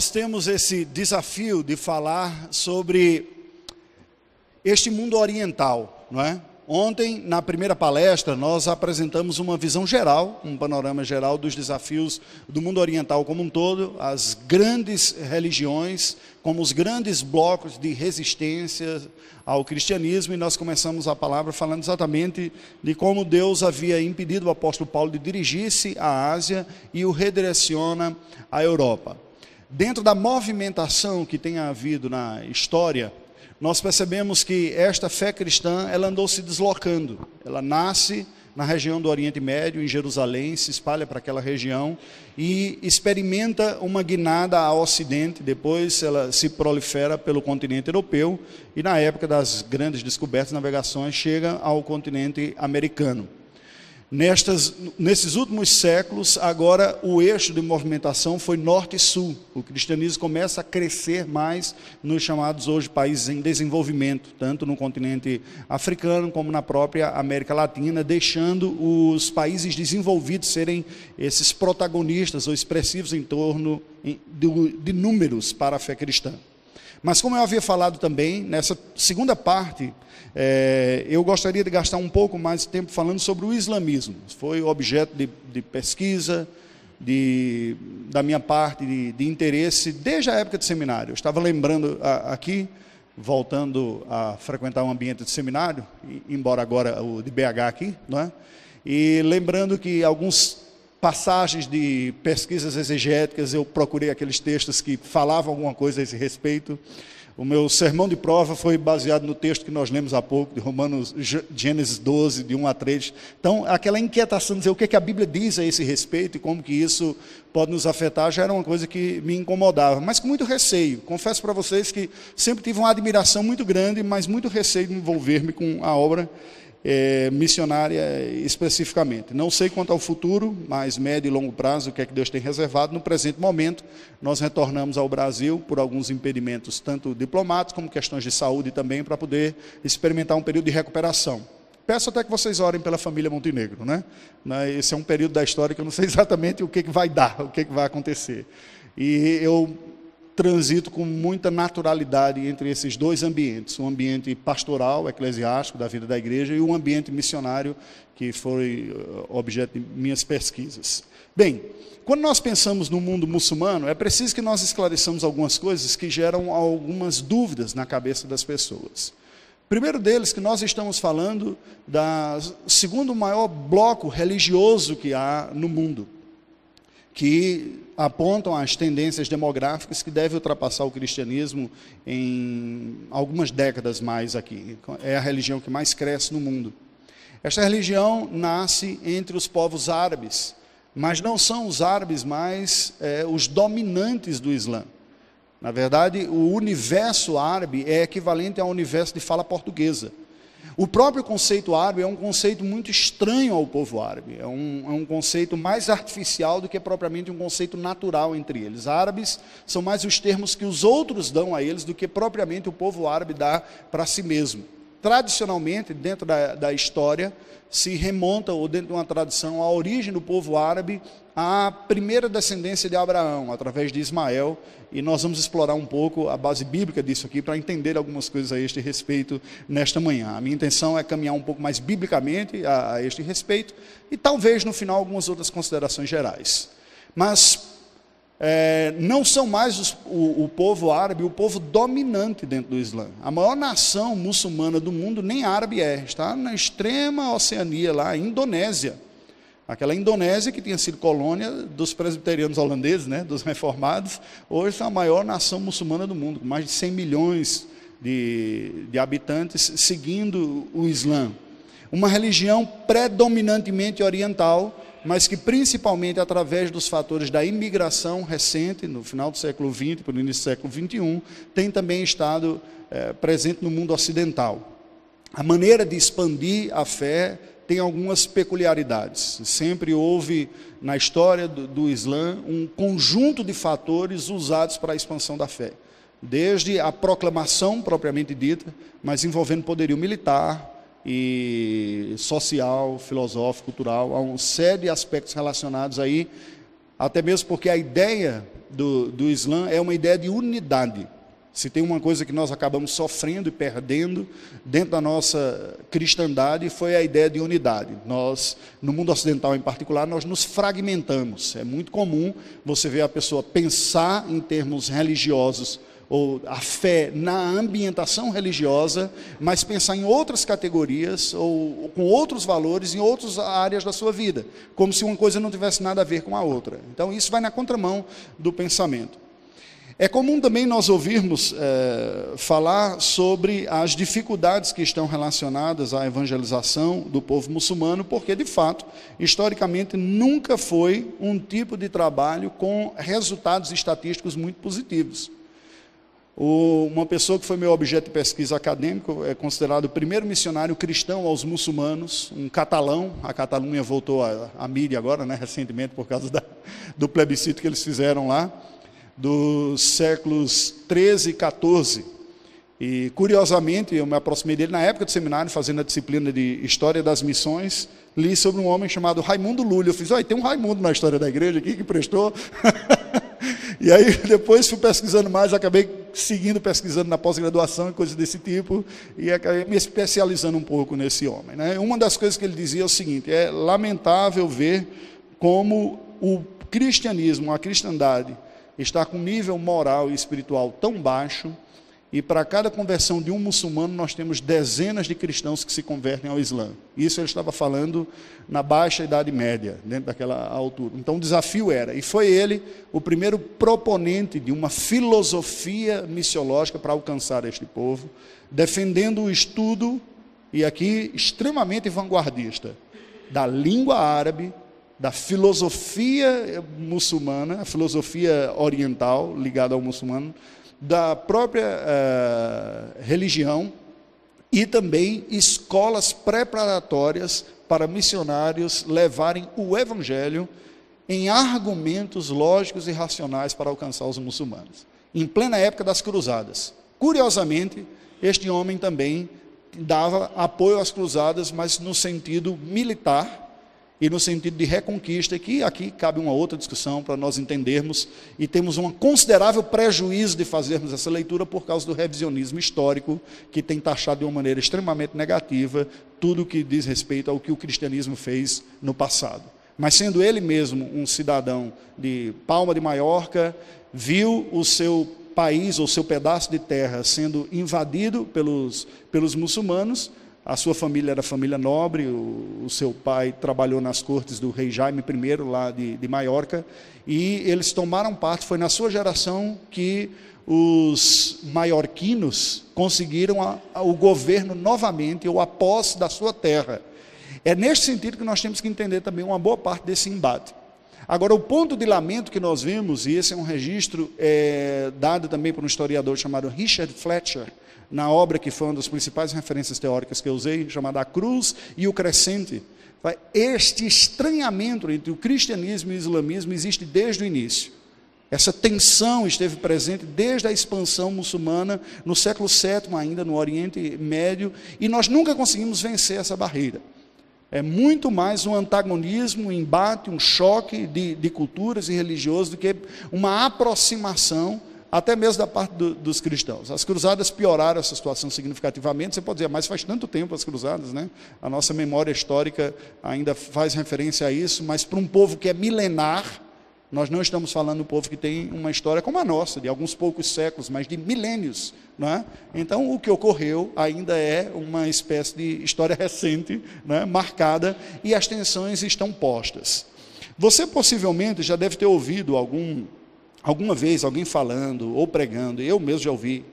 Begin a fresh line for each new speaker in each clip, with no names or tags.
nós temos esse desafio de falar sobre este mundo oriental, não é? Ontem, na primeira palestra, nós apresentamos uma visão geral, um panorama geral dos desafios do mundo oriental como um todo, as grandes religiões, como os grandes blocos de resistência ao cristianismo, e nós começamos a palavra falando exatamente de como Deus havia impedido o apóstolo Paulo de dirigir-se à Ásia e o redireciona à Europa. Dentro da movimentação que tem havido na história, nós percebemos que esta fé cristã ela andou se deslocando. Ela nasce na região do Oriente Médio, em Jerusalém, se espalha para aquela região e experimenta uma guinada ao Ocidente. Depois ela se prolifera pelo continente europeu e, na época das grandes descobertas, navegações, chega ao continente americano. Nestas, nesses últimos séculos, agora o eixo de movimentação foi norte e sul. O cristianismo começa a crescer mais nos chamados hoje países em desenvolvimento, tanto no continente africano como na própria América Latina, deixando os países desenvolvidos serem esses protagonistas ou expressivos em torno de números para a fé cristã. Mas como eu havia falado também, nessa segunda parte, é, eu gostaria de gastar um pouco mais de tempo falando sobre o islamismo. Foi objeto de, de pesquisa, de, da minha parte, de, de, interesse, desde a época de seminário. Eu estava lembrando a, aqui, voltando a frequentar um ambiente de seminário, embora agora o de BH aqui, não é? e lembrando que alguns passagens de pesquisas exegéticas, eu procurei aqueles textos que falavam alguma coisa a esse respeito. O meu sermão de prova foi baseado no texto que nós lemos há pouco, de Romanos, Gênesis 12, de 1 a 3. Então, aquela inquietação de dizer o que, é que a Bíblia diz a esse respeito e como que isso pode nos afetar, já era uma coisa que me incomodava, mas com muito receio. Confesso para vocês que sempre tive uma admiração muito grande, mas muito receio de envolver-me com a obra é, missionária especificamente. Não sei quanto ao futuro, mas médio e longo prazo, o que é que Deus tem reservado. No presente momento, nós retornamos ao Brasil por alguns impedimentos, tanto diplomáticos como questões de saúde também, para poder experimentar um período de recuperação. Peço até que vocês orem pela família Montenegro, né? Esse é um período da história que eu não sei exatamente o que, que vai dar, o que, que vai acontecer. E eu transito com muita naturalidade entre esses dois ambientes, o um ambiente pastoral, eclesiástico da vida da igreja e o um ambiente missionário que foi uh, objeto de minhas pesquisas. Bem, quando nós pensamos no mundo muçulmano, é preciso que nós esclareçamos algumas coisas que geram algumas dúvidas na cabeça das pessoas. Primeiro deles, que nós estamos falando da segundo maior bloco religioso que há no mundo que apontam as tendências demográficas que devem ultrapassar o cristianismo em algumas décadas mais aqui. É a religião que mais cresce no mundo. Esta religião nasce entre os povos árabes, mas não são os árabes mais é, os dominantes do Islã. Na verdade, o universo árabe é equivalente ao universo de fala portuguesa. O próprio conceito árabe é um conceito muito estranho ao povo árabe, é um, é um, conceito mais artificial do que propriamente um conceito natural entre eles. Árabes são mais os termos que os outros dão a eles do que propriamente o povo árabe dá para si mesmo. Tradicionalmente, dentro da, da história, se remonta, ou dentro de uma tradição, a origem do povo árabe à primeira descendência de Abraão, através de Ismael, e nós vamos explorar um pouco a base bíblica disso aqui para entender algumas coisas a este respeito nesta manhã. A minha intenção é caminhar um pouco mais biblicamente a, a este respeito e talvez no final algumas outras considerações gerais. Mas é, não são mais os, o, o, povo árabe o povo dominante dentro do Islã. A maior nação muçulmana do mundo nem árabe é, está na extrema Oceania, lá, Indonésia. Aquela Indonésia que tinha sido colônia dos presbiterianos holandeses, né, dos reformados, hoje é a maior nação muçulmana do mundo, com mais de 100 milhões de, de habitantes seguindo o Islã. Uma religião predominantemente oriental, mas que principalmente através dos fatores da imigração recente, no final do século XX, para o início do século XXI, tem também estado é, presente no mundo ocidental. A maneira de expandir a fé tem algumas peculiaridades. Sempre houve na história do, do Islã um conjunto de fatores usados para a expansão da fé. Desde a proclamação propriamente dita, mas envolvendo poderio militar, e social, filosófico, cultural, há uma série de aspectos relacionados aí até mesmo porque a ideia do, do Islã é uma ideia de unidade. Se tem uma coisa que nós acabamos sofrendo e perdendo dentro da nossa cristandade foi a ideia de unidade. Nós, no mundo ocidental em particular, nós nos fragmentamos. É muito comum você ver a pessoa pensar em termos religiosos ou a fé na ambientação religiosa, mas pensar em outras categorias ou, com outros valores em outras áreas da sua vida, como se uma coisa não tivesse nada a ver com a outra. Então isso vai na contramão do pensamento. É comum também nós ouvirmos é, falar sobre as dificuldades que estão relacionadas à evangelização do povo muçulmano, porque, de fato, historicamente, nunca foi um tipo de trabalho com resultados estatísticos muito positivos. Uma pessoa que foi meu objeto de pesquisa acadêmico é considerado o primeiro missionário cristão aos muçulmanos, um catalão. A Catalunha voltou à mídia agora, né, recentemente, por causa da, do plebiscito que eles fizeram lá dos séculos 13 e 14. E, curiosamente, eu me aproximei dele na época do seminário, fazendo a disciplina de História das Missões, li sobre um homem chamado Raimundo Lully. Eu fiz, olha, tem um Raimundo na história da igreja aqui que prestou. e aí, depois fui pesquisando mais, acabei seguindo pesquisando na pós-graduação e coisas desse tipo, e acabei me especializando um pouco nesse homem. Né? Uma das coisas que ele dizia é o seguinte: é lamentável ver como o cristianismo, a cristandade, está com um nível moral e espiritual tão baixo, e para cada conversão de um muçulmano, nós temos dezenas de cristãos que se convertem ao Islã. Isso ele estava falando na baixa Idade Média, dentro daquela altura. Então o desafio era, e foi ele o primeiro proponente de uma filosofia missiológica para alcançar este povo, defendendo o estudo, e aqui extremamente vanguardista, da língua árabe da filosofia muçulmana, a filosofia oriental ligada ao muçulmano, da própria uh, religião e também escolas preparatórias para missionários levarem o evangelho em argumentos lógicos e racionais para alcançar os muçulmanos. Em plena época das cruzadas. Curiosamente, este homem também dava apoio às cruzadas, mas no sentido militar, e no sentido de reconquista, que aqui cabe uma outra discussão para nós entendermos, e temos um considerável prejuízo de fazermos essa leitura por causa do revisionismo histórico, que tem taxado de uma maneira extremamente negativa tudo o que diz respeito ao que o cristianismo fez no passado. Mas sendo ele mesmo um cidadão de Palma de Maiorca, viu o seu país ou seu pedaço de terra sendo invadido pelos, pelos muçulmanos, a sua família era família nobre, o, o, seu pai trabalhou nas cortes do rei Jaime I, lá de, de Maiorca, e eles tomaram parte, foi na sua geração que os maiorquinos conseguiram a, a, o governo novamente, ou a posse da sua terra. É neste sentido que nós temos que entender também uma boa parte desse embate. Agora, o ponto de lamento que nós vemos, e esse é um registro é, dado também por um historiador chamado Richard Fletcher, na obra que foi uma das principais referências teóricas que eu usei, chamada A Cruz e o Crescente. Este estranhamento entre o cristianismo e o islamismo existe desde o início. Essa tensão esteve presente desde a expansão muçulmana no século VII, ainda no Oriente Médio, e nós nunca conseguimos vencer essa barreira. É muito mais um antagonismo, um embate, um choque de, de culturas e religiosos do que uma aproximação até mesmo da parte do, dos cristãos. As cruzadas pioraram essa situação significativamente. Você pode dizer, mas faz tanto tempo as cruzadas, né? A nossa memória histórica ainda faz referência a isso, mas para um povo que é milenar, nós não estamos falando um povo que tem uma história como a nossa, de alguns poucos séculos, mas de milênios. Não é? Então, o que ocorreu ainda é uma espécie de história recente, é? marcada, e as tensões estão postas. Você possivelmente já deve ter ouvido algum alguma vez alguém falando ou pregando, eu mesmo já ouvi,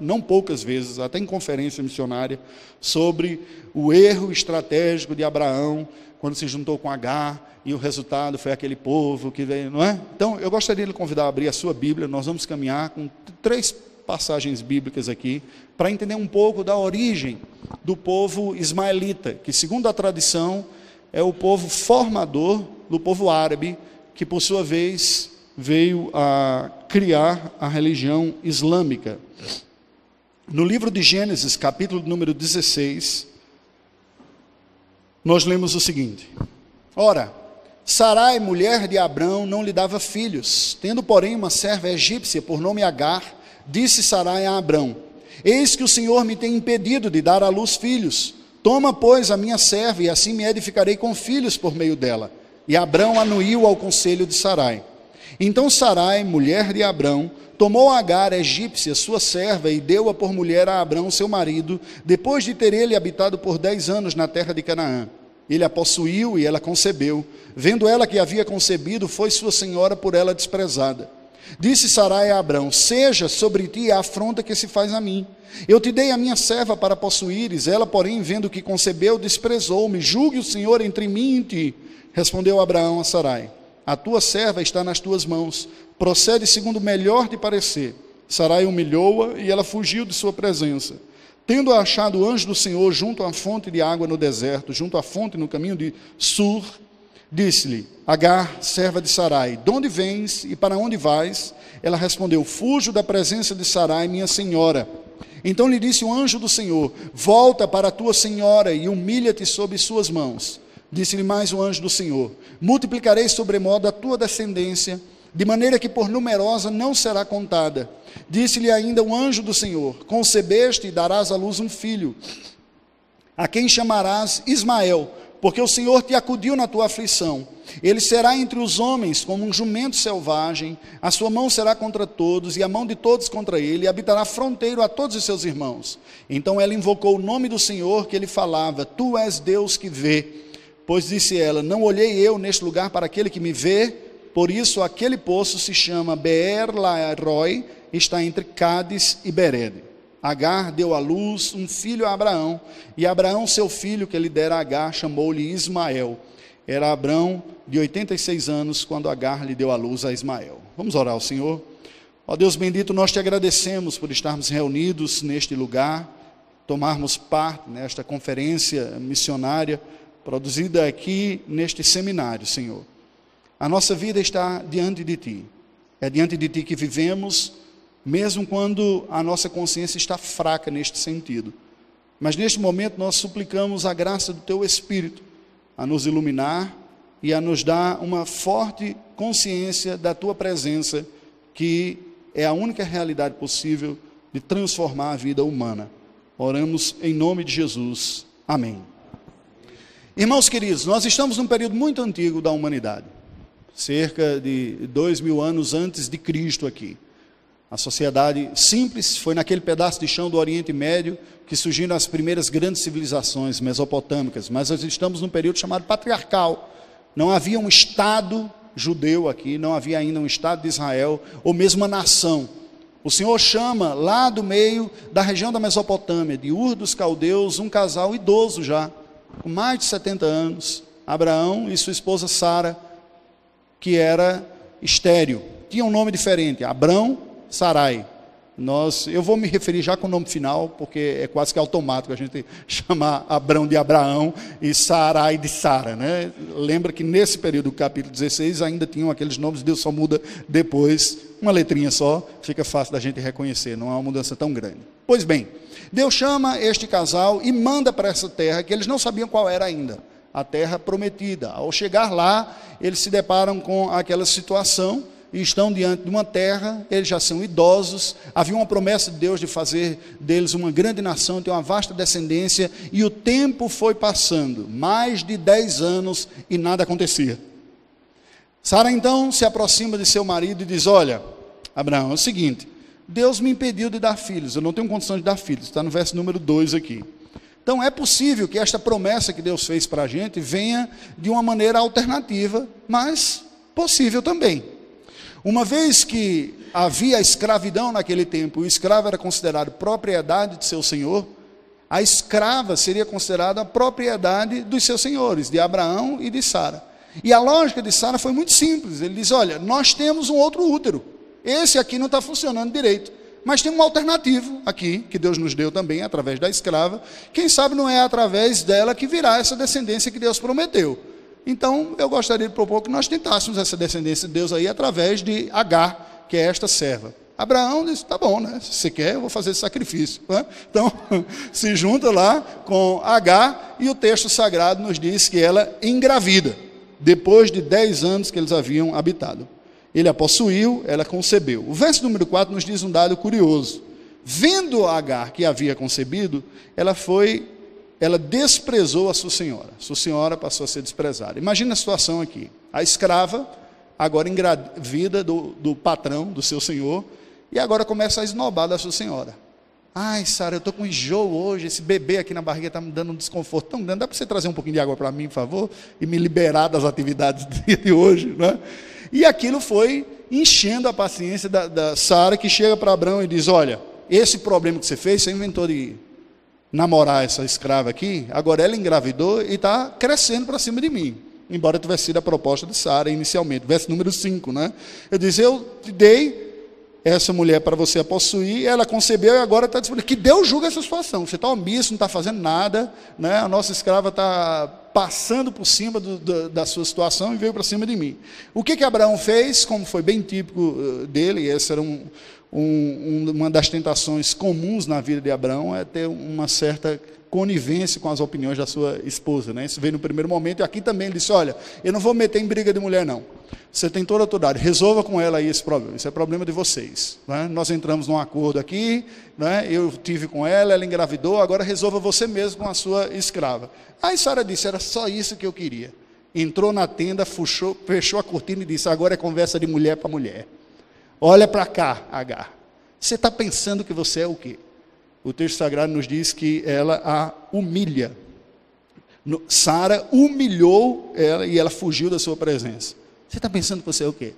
não poucas vezes, até em conferência missionária, sobre o erro estratégico de Abraão quando se juntou com H e o resultado foi aquele povo que veio, não é? Então, eu gostaria de convidar a abrir a sua Bíblia, nós vamos caminhar com três passagens bíblicas aqui para entender um pouco da origem do povo ismaelita, que segundo a tradição é o povo formador do povo árabe, que por sua vez veio a criar a religião islâmica. No livro de Gênesis, capítulo número 16, nós lemos o seguinte: Ora, Sarai, mulher de Abrão, não lhe dava filhos. Tendo, porém, uma serva egípcia por nome Agar, disse Sarai a Abrão: Eis que o Senhor me tem impedido de dar à luz filhos. Toma, pois, a minha serva, e assim me edificarei com filhos por meio dela. E Abrão anuiu ao conselho de Sarai. Então Sarai, mulher de Abrão, tomou Agar, egípcia, sua serva, e deu-a por mulher a Abrão, seu marido, depois de ter ele habitado por dez anos na terra de Canaã. Ele a possuiu e ela concebeu. Vendo ela que havia concebido, foi sua senhora por ela desprezada. Disse Sarai a Abrão: Seja sobre ti a afronta que se faz a mim. Eu te dei a minha serva para possuíres, ela, porém, vendo que concebeu, desprezou-me. Julgue o Senhor entre mim e ti. Respondeu Abraão a Sarai: A tua serva está nas tuas mãos. Procede segundo o melhor te parecer. Sarai humilhou-a e ela fugiu de sua presença. Tendo achado o anjo do Senhor junto à fonte de água no deserto, junto à fonte no caminho de Sur, disse-lhe: Agar, serva de Sarai, de onde vens e para onde vais? Ela respondeu: Fujo da presença de Sarai, minha senhora. Então lhe disse o anjo do Senhor: Volta para a tua senhora e humilha-te sob suas mãos. Disse-lhe mais o anjo do Senhor: Multiplicarei sobremodo a tua descendência de maneira que por numerosa não será contada. Disse-lhe ainda o anjo do Senhor: Concebeste e darás à luz um filho, a quem chamarás Ismael, porque o Senhor te acudiu na tua aflição. Ele será entre os homens como um jumento selvagem, a sua mão será contra todos, e a mão de todos contra ele, e habitará fronteiro a todos os seus irmãos. Então ela invocou o nome do Senhor que ele falava: Tu és Deus que vê. Pois disse ela: Não olhei eu neste lugar para aquele que me vê, por isso, aquele poço se chama Beer Lairoi, está entre Cádiz e Bered. Agar deu à luz um filho a Abraão, e Abraão, seu filho, que lhe dera Agar, chamou-lhe Ismael. Era Abraão de 86 anos quando Agar lhe deu à luz a Ismael. Vamos orar ao Senhor. Ó Deus bendito, nós te agradecemos por estarmos reunidos neste lugar, tomarmos parte nesta conferência missionária produzida aqui neste seminário, Senhor. A nossa vida está diante de Ti. É diante de Ti que vivemos, mesmo quando a nossa consciência está fraca neste sentido. Mas neste momento nós suplicamos a graça do Teu Espírito a nos iluminar e a nos dar uma forte consciência da Tua presença, que é a única realidade possível de transformar a vida humana. Oramos em nome de Jesus. Amém. Irmãos queridos, nós estamos num período muito antigo da humanidade cerca de dois mil anos antes de Cristo aqui. A sociedade simples foi naquele pedaço de chão do Oriente Médio que surgiram as primeiras grandes civilizações mesopotâmicas, mas nós estamos num período chamado patriarcal. Não havia um Estado judeu aqui, não havia ainda um Estado de Israel, ou mesmo uma nação. O Senhor chama lá do meio da região da Mesopotâmia, de Ur dos Caldeus, um casal idoso já, com mais de 70 anos, Abraão e sua esposa Sara que era estéreo. Tinha um nome diferente, Abrão Sarai. Nós, eu vou me referir já com o nome final, porque é quase que automático a gente chamar Abrão de Abraão e Sarai de Sara. Né? Lembra que nesse período do capítulo 16 ainda tinham aqueles nomes, Deus só muda depois, uma letrinha só, fica fácil da gente reconhecer, não é uma mudança tão grande. Pois bem, Deus chama este casal e manda para essa terra que eles não sabiam qual era ainda a terra prometida. Ao chegar lá, eles se deparam com aquela situação e estão diante de uma terra, eles já são idosos, havia uma promessa de Deus de fazer deles uma grande nação, ter uma vasta descendência, e o tempo foi passando, mais de dez anos, e nada acontecia. Sara então se aproxima de seu marido e diz: Olha, Abraão, é o seguinte, Deus me impediu de dar filhos, eu não tenho condição de dar filhos, está no verso número 2 aqui. Então é possível que esta promessa que Deus fez para a gente venha de uma maneira alternativa, mas possível também. Uma vez que havia escravidão naquele tempo, o escravo era considerado propriedade de seu senhor, a escrava seria considerada propriedade dos seus senhores, de Abraão e de Sara. E a lógica de Sara foi muito simples. Ele diz: Olha, nós temos um outro útero, esse aqui não está funcionando direito. Mas tem um alternativo aqui, que Deus nos deu também, através da escrava. Quem sabe não é através dela que virá essa descendência que Deus prometeu. Então, eu gostaria de propor que nós tentássemos essa descendência de Deus aí através de Agar, que é esta serva. Abraão disse: tá bom, né? Se você quer, eu vou fazer esse sacrifício. Né? Então, se junta lá com Agar, e o texto sagrado nos diz que ela engravida. depois de dez anos que eles haviam habitado. Ele a possuiu, ela concebeu. O verso número 4 nos diz um dado curioso. Vendo Agar que havia concebido, ela foi, ela desprezou a sua senhora. Sua senhora passou a ser desprezada. Imagina a situação aqui. A escrava, agora engravida do, do patrão, do seu senhor, e agora começa a esnobar da sua senhora. Ai, Sara, eu estou com enjoo hoje, esse bebê aqui na barriga está me dando um desconforto tão grande. Dá para você trazer um pouquinho de água para mim, por favor? E me liberar das atividades de hoje, né? E aquilo foi enchendo a paciência da, da Sara, que chega para Abraão e diz: Olha, esse problema que você fez, você inventou de namorar essa escrava aqui, agora ela engravidou e está crescendo para cima de mim. Embora tivesse sido a proposta de Sara inicialmente. Verso número 5, né? Eu disse: Eu te dei essa mulher para você a possuir, ela concebeu e agora está disponível. Que Deus julga essa situação. Você está omisso, não está fazendo nada, né? a nossa escrava está passando por cima do, do, da sua situação e veio para cima de mim. O que, que Abraão fez, como foi bem típico eh, dele, essa era um, um, uma das tentações comuns na vida de Abraão, é ter uma certa conivência com as opiniões da sua esposa. Né? Isso veio no primeiro momento, e aqui também ele disse: Olha, eu não vou meter em briga de mulher, não. Você tem toda a autoridade, resolva com ela aí esse problema. Isso é problema de vocês. Né? Nós entramos num acordo aqui, né? eu tive com ela, ela engravidou, agora resolva você mesmo com a sua escrava. Aí Sara disse: Era só isso que eu queria. Entrou na tenda, fechou, a cortina e disse: Agora é conversa de mulher para mulher. Olha para cá, Agar. Você está pensando que você é o quê? O texto sagrado nos diz que ela a humilha. Sara humilhou ela e ela fugiu da sua presença. Você está pensando que você é o quê?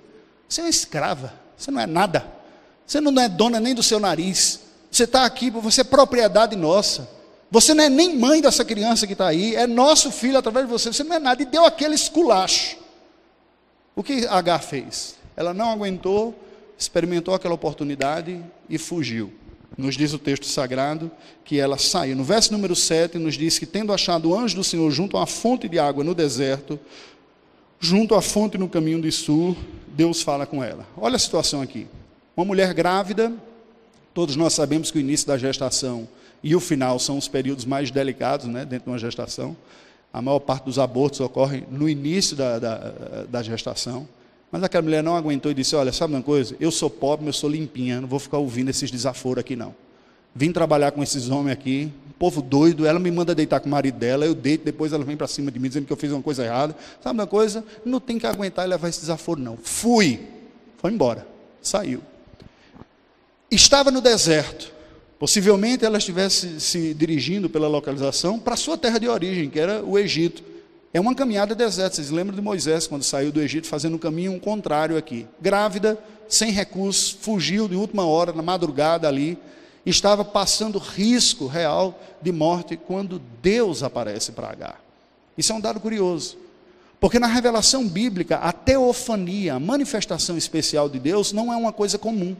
Você é uma escrava, você não é nada. Você não é dona nem do seu nariz. Você está aqui, você é propriedade nossa. Você não é nem mãe dessa criança que está aí, é nosso filho através de você. Você não é nada. E deu aquele esculacho. O que Agar fez? Ela não aguentou, experimentou aquela oportunidade e fugiu. Nos diz o texto sagrado que ela saiu. No verso número 7 nos diz que, tendo achado o anjo do Senhor junto a uma fonte de água no deserto, junto à fonte no caminho de Sur, Deus fala com ela. Olha a situação aqui. Uma mulher grávida, todos nós sabemos que o início da gestação e o final são os períodos mais delicados né, dentro de uma gestação. A maior parte dos abortos ocorre no início da, da, da gestação. Mas aquela mulher não aguentou e disse: Olha, sabe uma coisa? Eu sou pobre, eu sou limpinha, não vou ficar ouvindo esses desaforos aqui não. Vim trabalhar com esses homens aqui, um povo doido, ela me manda deitar com o marido dela, eu deito, depois ela vem para cima de mim dizendo que eu fiz uma coisa errada. Sabe uma coisa? Não tem que aguentar e levar esse desaforo, não. Fui. Foi embora. Saiu. Estava no deserto. Possivelmente ela estivesse se dirigindo pela localização para sua terra de origem, que era o Egito. É uma caminhada deserta. Vocês lembram de Moisés quando saiu do Egito fazendo um caminho contrário aqui? Grávida, sem recursos, fugiu de última hora, na madrugada ali, estava passando risco real de morte quando Deus aparece para Agar. Isso é um dado curioso. Porque na revelação bíblica, a teofania, a manifestação especial de Deus, não é uma coisa comum.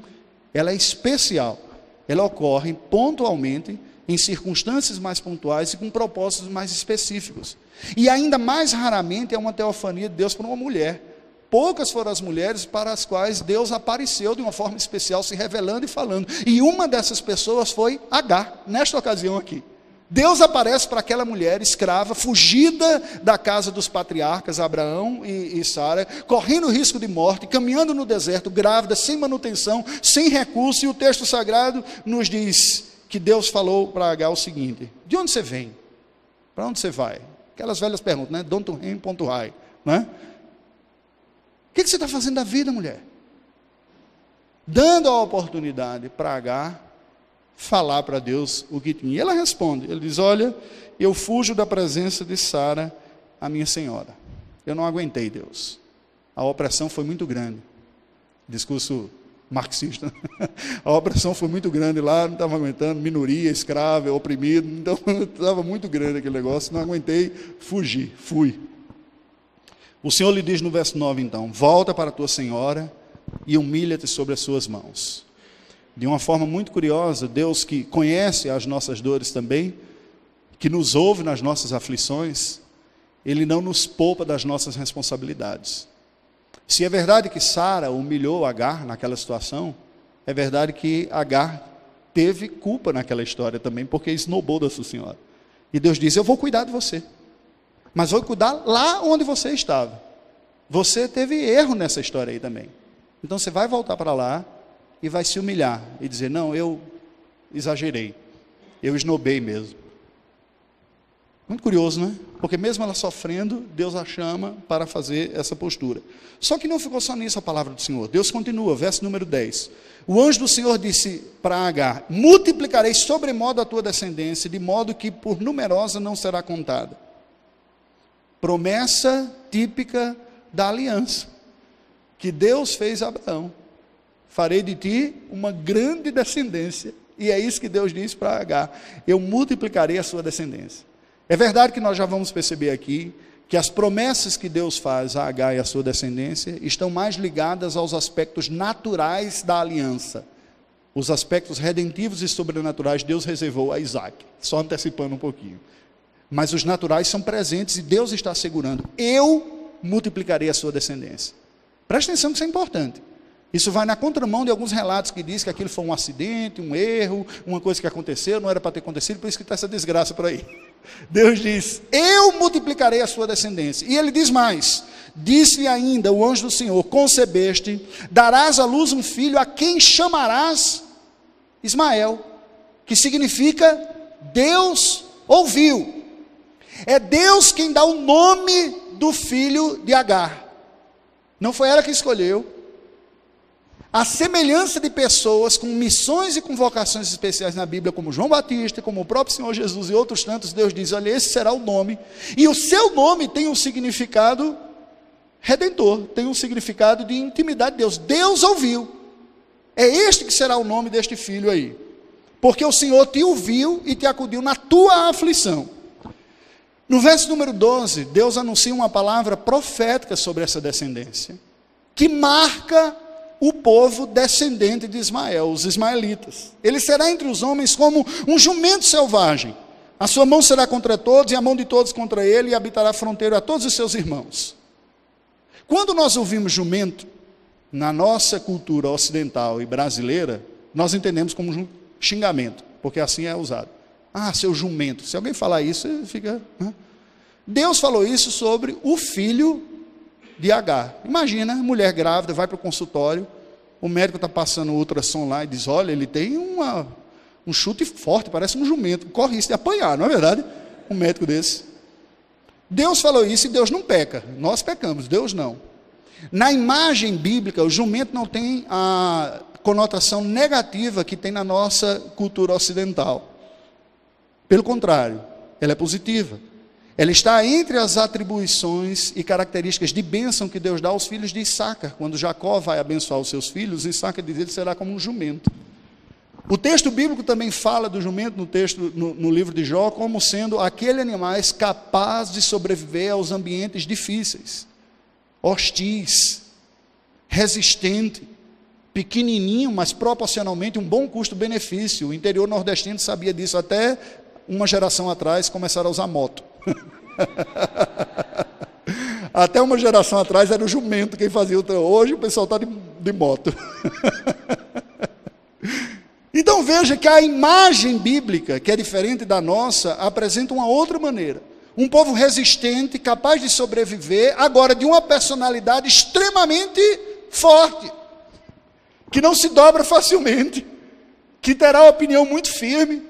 Ela é especial. Ela ocorre pontualmente em circunstâncias mais pontuais e com propósitos mais específicos. E ainda mais raramente é uma teofania de Deus para uma mulher. Poucas foram as mulheres para as quais Deus apareceu de uma forma especial, se revelando e falando. E uma dessas pessoas foi Agar, nesta ocasião aqui. Deus aparece para aquela mulher escrava, fugida da casa dos patriarcas Abraão e, e Sara, correndo risco de morte, caminhando no deserto, grávida, sem manutenção, sem recurso, e o texto sagrado nos diz: que Deus falou para Agar o seguinte: De onde você vem? Para onde você vai? Aquelas velhas perguntas, né? Don't him, ponto high, né? O que, que você está fazendo da vida, mulher? Dando a oportunidade para Agar falar para Deus o que tinha. E ela responde: Ele diz: Olha, eu fujo da presença de Sara, a minha senhora. Eu não aguentei, Deus. A opressão foi muito grande. Discurso marxista. A opressão foi muito grande lá, não estava aguentando, minoria, escravo, oprimido, então estava muito grande aquele negócio, não aguentei, fugi, fui. O Senhor lhe diz no verso 9 então: Volta para a tua senhora e humilha-te sobre as suas mãos. De uma forma muito curiosa, Deus que conhece as nossas dores também, que nos ouve nas nossas aflições, Ele não nos poupa das nossas responsabilidades. Se é verdade que Sara humilhou Agar naquela situação, é verdade que Agar teve culpa naquela história também, porque esnobou da sua senhora. E Deus diz: Eu vou cuidar de você, mas vou cuidar lá onde você estava. você teve erro nessa história aí também. Então você vai voltar para lá e vai se humilhar e dizer: Não, eu exagerei, eu esnobei mesmo. Muito curioso, né? Porque mesmo ela sofrendo, Deus a chama para fazer essa postura. Só que não ficou só nisso a palavra do Senhor. Deus continua, verso número 10. O anjo do Senhor disse para Agar: Multiplicarei sobremodo a tua descendência, de modo que por numerosa não será contada. Promessa típica da aliança que Deus fez a Abraão. Farei de ti uma grande descendência. E é isso que Deus diz para Agar: Eu multiplicarei a sua descendência. É verdade que nós já vamos perceber aqui que as promessas que Deus faz a Agar e a sua descendência estão mais ligadas aos aspectos naturais da aliança. Os aspectos redentivos e sobrenaturais Deus reservou a Isaac, só antecipando um pouquinho. Mas os naturais são presentes e Deus está assegurando: eu multiplicarei a sua descendência. Preste atenção que isso é importante. Isso vai na contramão de alguns relatos que diz que aquilo foi um acidente, um erro, uma coisa que aconteceu, não era para ter acontecido, por isso que está essa desgraça por aí. Deus diz: Eu multiplicarei a sua descendência. E ele diz mais: Disse-lhe ainda o anjo do Senhor: Concebeste, darás à luz um filho a quem chamarás Ismael, que significa Deus ouviu. É Deus quem dá o nome do filho de Agar. Não foi ela que escolheu, a semelhança de pessoas com missões e com vocações especiais na Bíblia, como João Batista, como o próprio Senhor Jesus e outros tantos, Deus diz: olha, esse será o nome, e o seu nome tem um significado redentor, tem um significado de intimidade de Deus. Deus ouviu. É este que será o nome deste filho aí. Porque o Senhor te ouviu e te acudiu na tua aflição. No verso número 12, Deus anuncia uma palavra profética sobre essa descendência, que marca o povo descendente de Ismael, os ismaelitas. Ele será entre os homens como um jumento selvagem. A sua mão será contra todos e a mão de todos contra ele, e habitará fronteira a todos os seus irmãos. Quando nós ouvimos jumento, na nossa cultura ocidental e brasileira, nós entendemos como um xingamento, porque assim é usado. Ah, seu jumento. Se alguém falar isso, fica. Deus falou isso sobre o filho de H. Imagina, mulher grávida, vai para o consultório, o médico está passando o ultrassom lá e diz: Olha, ele tem uma, um chute forte, parece um jumento, corre isso de apanhar, não é verdade? Um médico desse. Deus falou isso e Deus não peca, nós pecamos, Deus não. Na imagem bíblica, o jumento não tem a conotação negativa que tem na nossa cultura ocidental. Pelo contrário, ela é positiva. Ela está entre as atribuições e características de bênção que Deus dá aos filhos de Isaac. Quando Jacó vai abençoar os seus filhos, Isaac diz ele será como um jumento. O texto bíblico também fala do jumento no texto no, no livro de Jó como sendo aquele animal capaz de sobreviver aos ambientes difíceis, hostis, resistente, pequenininho, mas proporcionalmente um bom custo-benefício. O interior nordestino sabia disso até uma geração atrás começaram a usar moto. Até uma geração atrás era o jumento quem fazia o Hoje o pessoal está de, de moto. então veja que a imagem bíblica, que é diferente da nossa, apresenta uma outra maneira. Um povo resistente, capaz de sobreviver, agora de uma personalidade extremamente forte, que não se dobra facilmente, que terá opinião muito firme,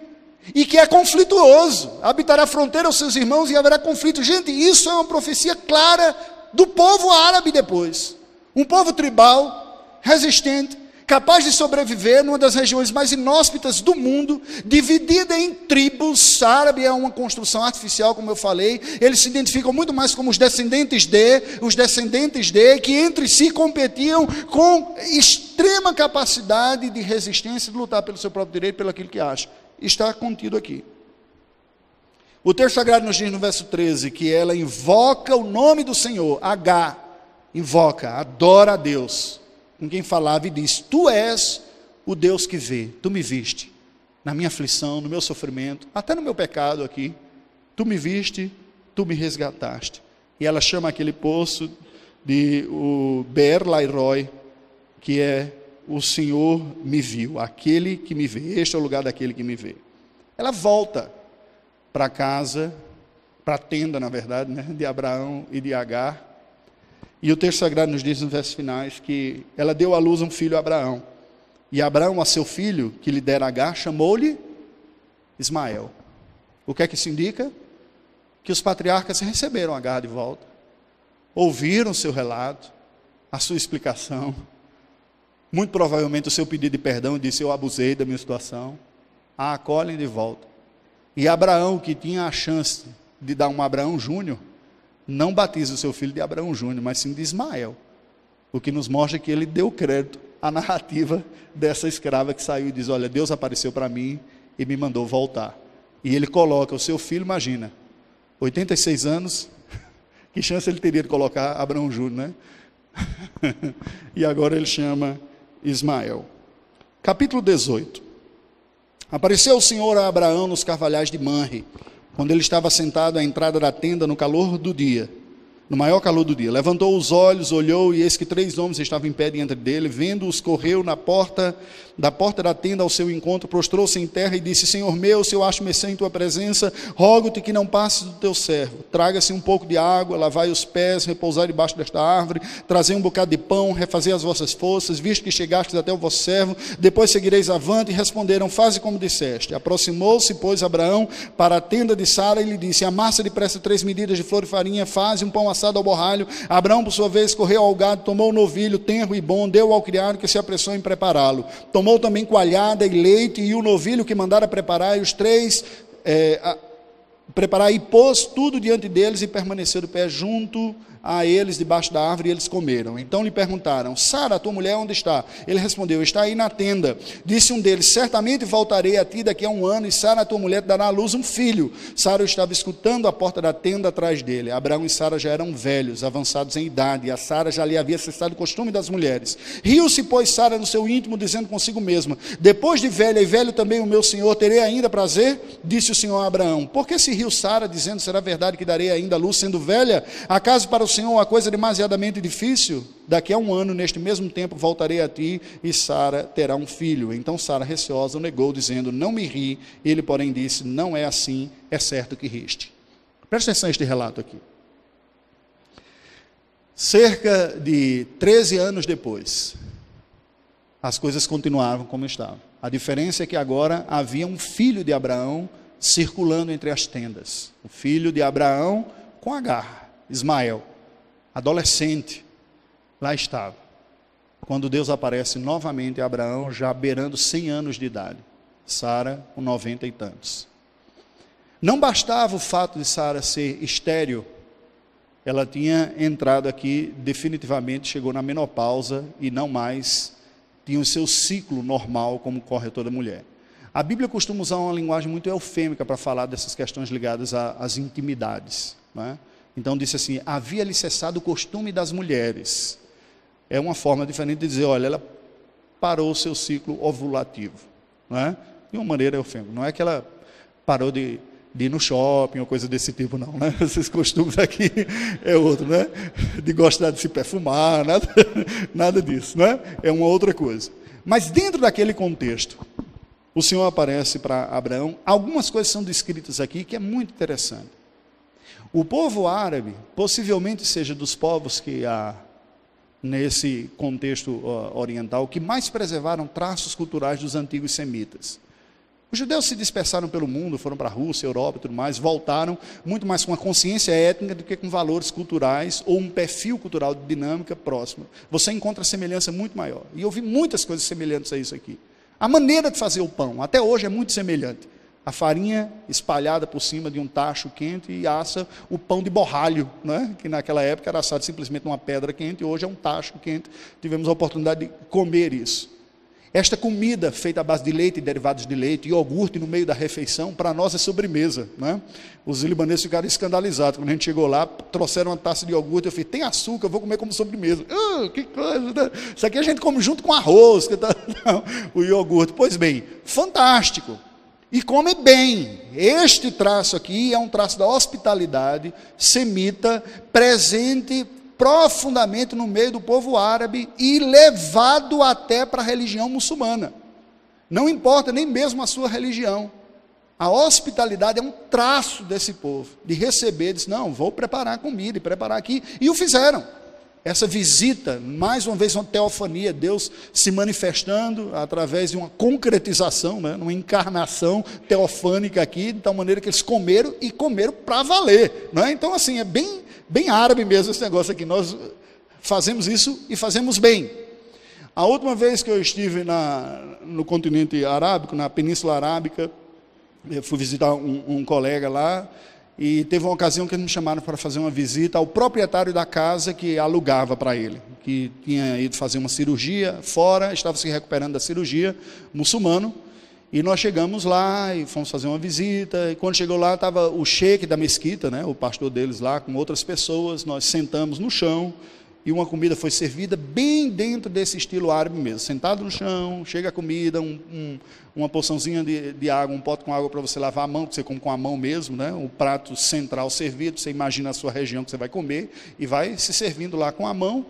e que é conflituoso. Habitará a fronteira aos seus irmãos e haverá conflito. Gente, isso é uma profecia clara do povo árabe depois. Um povo tribal, resistente, capaz de sobreviver numa das regiões mais inóspitas do mundo, dividida em tribos. Árabe é uma construção artificial, como eu falei. Eles se identificam muito mais como os descendentes de, os descendentes de, que entre si competiam com extrema capacidade de resistência, de lutar pelo seu próprio direito, pelo aquilo que acha está contido aqui. O texto sagrado nos diz no verso 13 que ela invoca o nome do Senhor, H, invoca, adora a Deus, com quem falava e diz: Tu és o Deus que vê, tu me viste na minha aflição, no meu sofrimento, até no meu pecado aqui, tu me viste, tu me resgataste. E ela chama aquele poço de o Ber Lairoi, que é o Senhor me viu, aquele que me vê, este é o lugar daquele que me vê. Ela volta para casa, para a tenda, na verdade, né, de Abraão e de Agar, E o texto sagrado nos diz nos versos finais que ela deu à luz um filho a Abraão. E Abraão, a seu filho, que lhe dera H, chamou-lhe Ismael. O que é que isso indica? Que os patriarcas receberam H de volta, ouviram seu relato, a sua explicação, muito provavelmente o seu pedido de perdão, disse: Eu abusei da minha situação, a acolhem de volta. E Abraão, que tinha a chance de dar um Abraão Júnior, não batiza o seu filho de Abraão Júnior, mas sim de Ismael. O que nos mostra que ele deu crédito à narrativa dessa escrava que saiu e diz: Olha, Deus apareceu para mim e me mandou voltar. E ele coloca o seu filho, imagina, 86 anos, que chance ele teria de colocar Abraão Júnior, né? e agora ele chama Ismael. Capítulo 18. Apareceu o Senhor a Abraão nos carvalhais de Manre, quando ele estava sentado à entrada da tenda no calor do dia no maior calor do dia. Levantou os olhos, olhou, e eis que três homens estavam em pé diante dele. Vendo-os, correu na porta, da porta da tenda ao seu encontro, prostrou-se em terra e disse: Senhor meu, se eu acho mercê em tua presença, rogo-te que não passes do teu servo. Traga-se um pouco de água, lavai os pés, repousar debaixo desta árvore, trazei um bocado de pão, refazei as vossas forças, visto que chegastes até o vosso servo, depois seguireis avante. E responderam: Faze como disseste. Aproximou-se, pois, Abraão para a tenda de Sara e lhe disse: Amassa depressa três medidas de flor e farinha, faze um pão assado ao borralho. Abraão, por sua vez, correu ao gado, tomou o novilho, tenro e bom, deu ao criado que se apressou em prepará-lo. Tomou também coalhada e leite e o novilho que mandara preparar, e os três é, a, preparar, e pôs tudo diante deles e permaneceu de pé junto a eles debaixo da árvore e eles comeram. Então lhe perguntaram: Sara, tua mulher onde está? Ele respondeu: Está aí na tenda. Disse um deles: Certamente voltarei a ti daqui a um ano, e Sara, tua mulher, dará à luz um filho. Sara estava escutando a porta da tenda atrás dele. Abraão e Sara já eram velhos, avançados em idade, e a Sara já lhe havia cessado o costume das mulheres. Riu-se, pois, Sara no seu íntimo, dizendo consigo mesma: Depois de velha e velho também o meu senhor, terei ainda prazer? Disse o senhor a Abraão: Por que se riu Sara, dizendo: Será verdade que darei ainda luz sendo velha? Acaso para o Senhor uma coisa demasiadamente difícil? Daqui a um ano, neste mesmo tempo, voltarei a ti e Sara terá um filho. Então Sara, receosa, negou, dizendo: Não me ri. Ele, porém, disse: Não é assim, é certo que riste. Presta atenção a este relato aqui. Cerca de 13 anos depois, as coisas continuavam como estavam. A diferença é que agora havia um filho de Abraão circulando entre as tendas. O filho de Abraão com Agar, Ismael adolescente, lá estava. Quando Deus aparece novamente a Abraão, já beirando 100 anos de idade, Sara com 90 e tantos. Não bastava o fato de Sara ser estéril, ela tinha entrado aqui definitivamente, chegou na menopausa e não mais tinha o seu ciclo normal como corre toda mulher. A Bíblia costuma usar uma linguagem muito eufêmica para falar dessas questões ligadas às intimidades. Não é? Então disse assim: havia-lhe cessado o costume das mulheres. É uma forma diferente de dizer, olha, ela parou o seu ciclo ovulativo. Não é? De uma maneira eufêmica. Não é que ela parou de, de ir no shopping ou coisa desse tipo, não. Né? Esses costumes aqui é outro, né? De gostar de se perfumar, nada, nada disso. Né? É uma outra coisa. Mas dentro daquele contexto, o Senhor aparece para Abraão. Algumas coisas são descritas aqui que é muito interessante. O povo árabe possivelmente seja dos povos que há nesse contexto oriental que mais preservaram traços culturais dos antigos semitas. Os judeus se dispersaram pelo mundo, foram para a Rússia, Europa e tudo mais, voltaram muito mais com a consciência étnica do que com valores culturais ou um perfil cultural de dinâmica próxima. Você encontra semelhança muito maior. E eu vi muitas coisas semelhantes a isso aqui. A maneira de fazer o pão, até hoje, é muito semelhante a farinha espalhada por cima de um tacho quente e assa o pão de borralho, né? que naquela época era assado simplesmente numa pedra quente, hoje é um tacho quente. Tivemos a oportunidade de comer isso. Esta comida feita à base de leite e derivados de leite, iogurte no meio da refeição, para nós é sobremesa. Né? Os libaneses ficaram escandalizados. Quando a gente chegou lá, trouxeram uma taça de iogurte. Eu falei, tem açúcar, eu vou comer como sobremesa. Uh, que coisa, né? Isso aqui a gente come junto com arroz. Que tá... Não, o iogurte. Pois bem, fantástico e come bem. Este traço aqui é um traço da hospitalidade semita, presente profundamente no meio do povo árabe e levado até para a religião muçulmana. Não importa nem mesmo a sua religião. A hospitalidade é um traço desse povo, de receber, diz, não, vou preparar comida e preparar aqui, e o fizeram. Essa visita, mais uma vez uma teofania, Deus se manifestando através de uma concretização, né, uma encarnação teofânica aqui, de tal maneira que eles comeram e comeram para valer. Né? Então, assim, é bem, bem árabe mesmo esse negócio aqui. Nós fazemos isso e fazemos bem. A última vez que eu estive na, no continente arábico, na Península Arábica, eu fui visitar um, um colega lá, e teve uma ocasião que eles me chamaram para fazer uma visita ao proprietário da casa que alugava para ele, que tinha ido fazer uma cirurgia fora, estava se recuperando da cirurgia, muçulmano. E nós chegamos lá e fomos fazer uma visita. E quando chegou lá, estava o sheik da mesquita, né, o pastor deles lá, com outras pessoas. Nós sentamos no chão e uma comida foi servida bem dentro desse estilo árabe mesmo. Sentado no chão, chega a comida, um, um, uma porçãozinha de, de, água, um pote com água para você lavar a mão, que você come com a mão mesmo, né? o prato central servido, você imagina a sua região que você vai comer, e vai se servindo lá com a mão,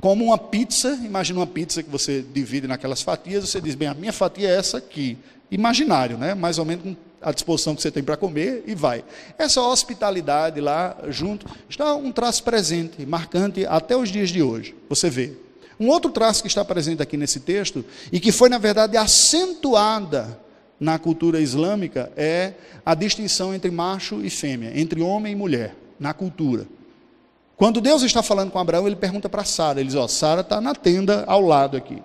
como uma pizza, imagina uma pizza que você divide naquelas fatias, você diz, bem, a minha fatia é essa aqui, imaginário, né? mais ou menos com a disposição que você tem para comer e vai. Essa hospitalidade lá junto está um traço presente, marcante até os dias de hoje. Você vê. Um outro traço que está presente aqui nesse texto e que foi na verdade acentuada na cultura islâmica é a distinção entre macho e fêmea, entre homem e mulher, na cultura. Quando Deus está falando com Abraão, ele pergunta para Sara, ele diz, ó, Sara está na tenda ao lado aqui.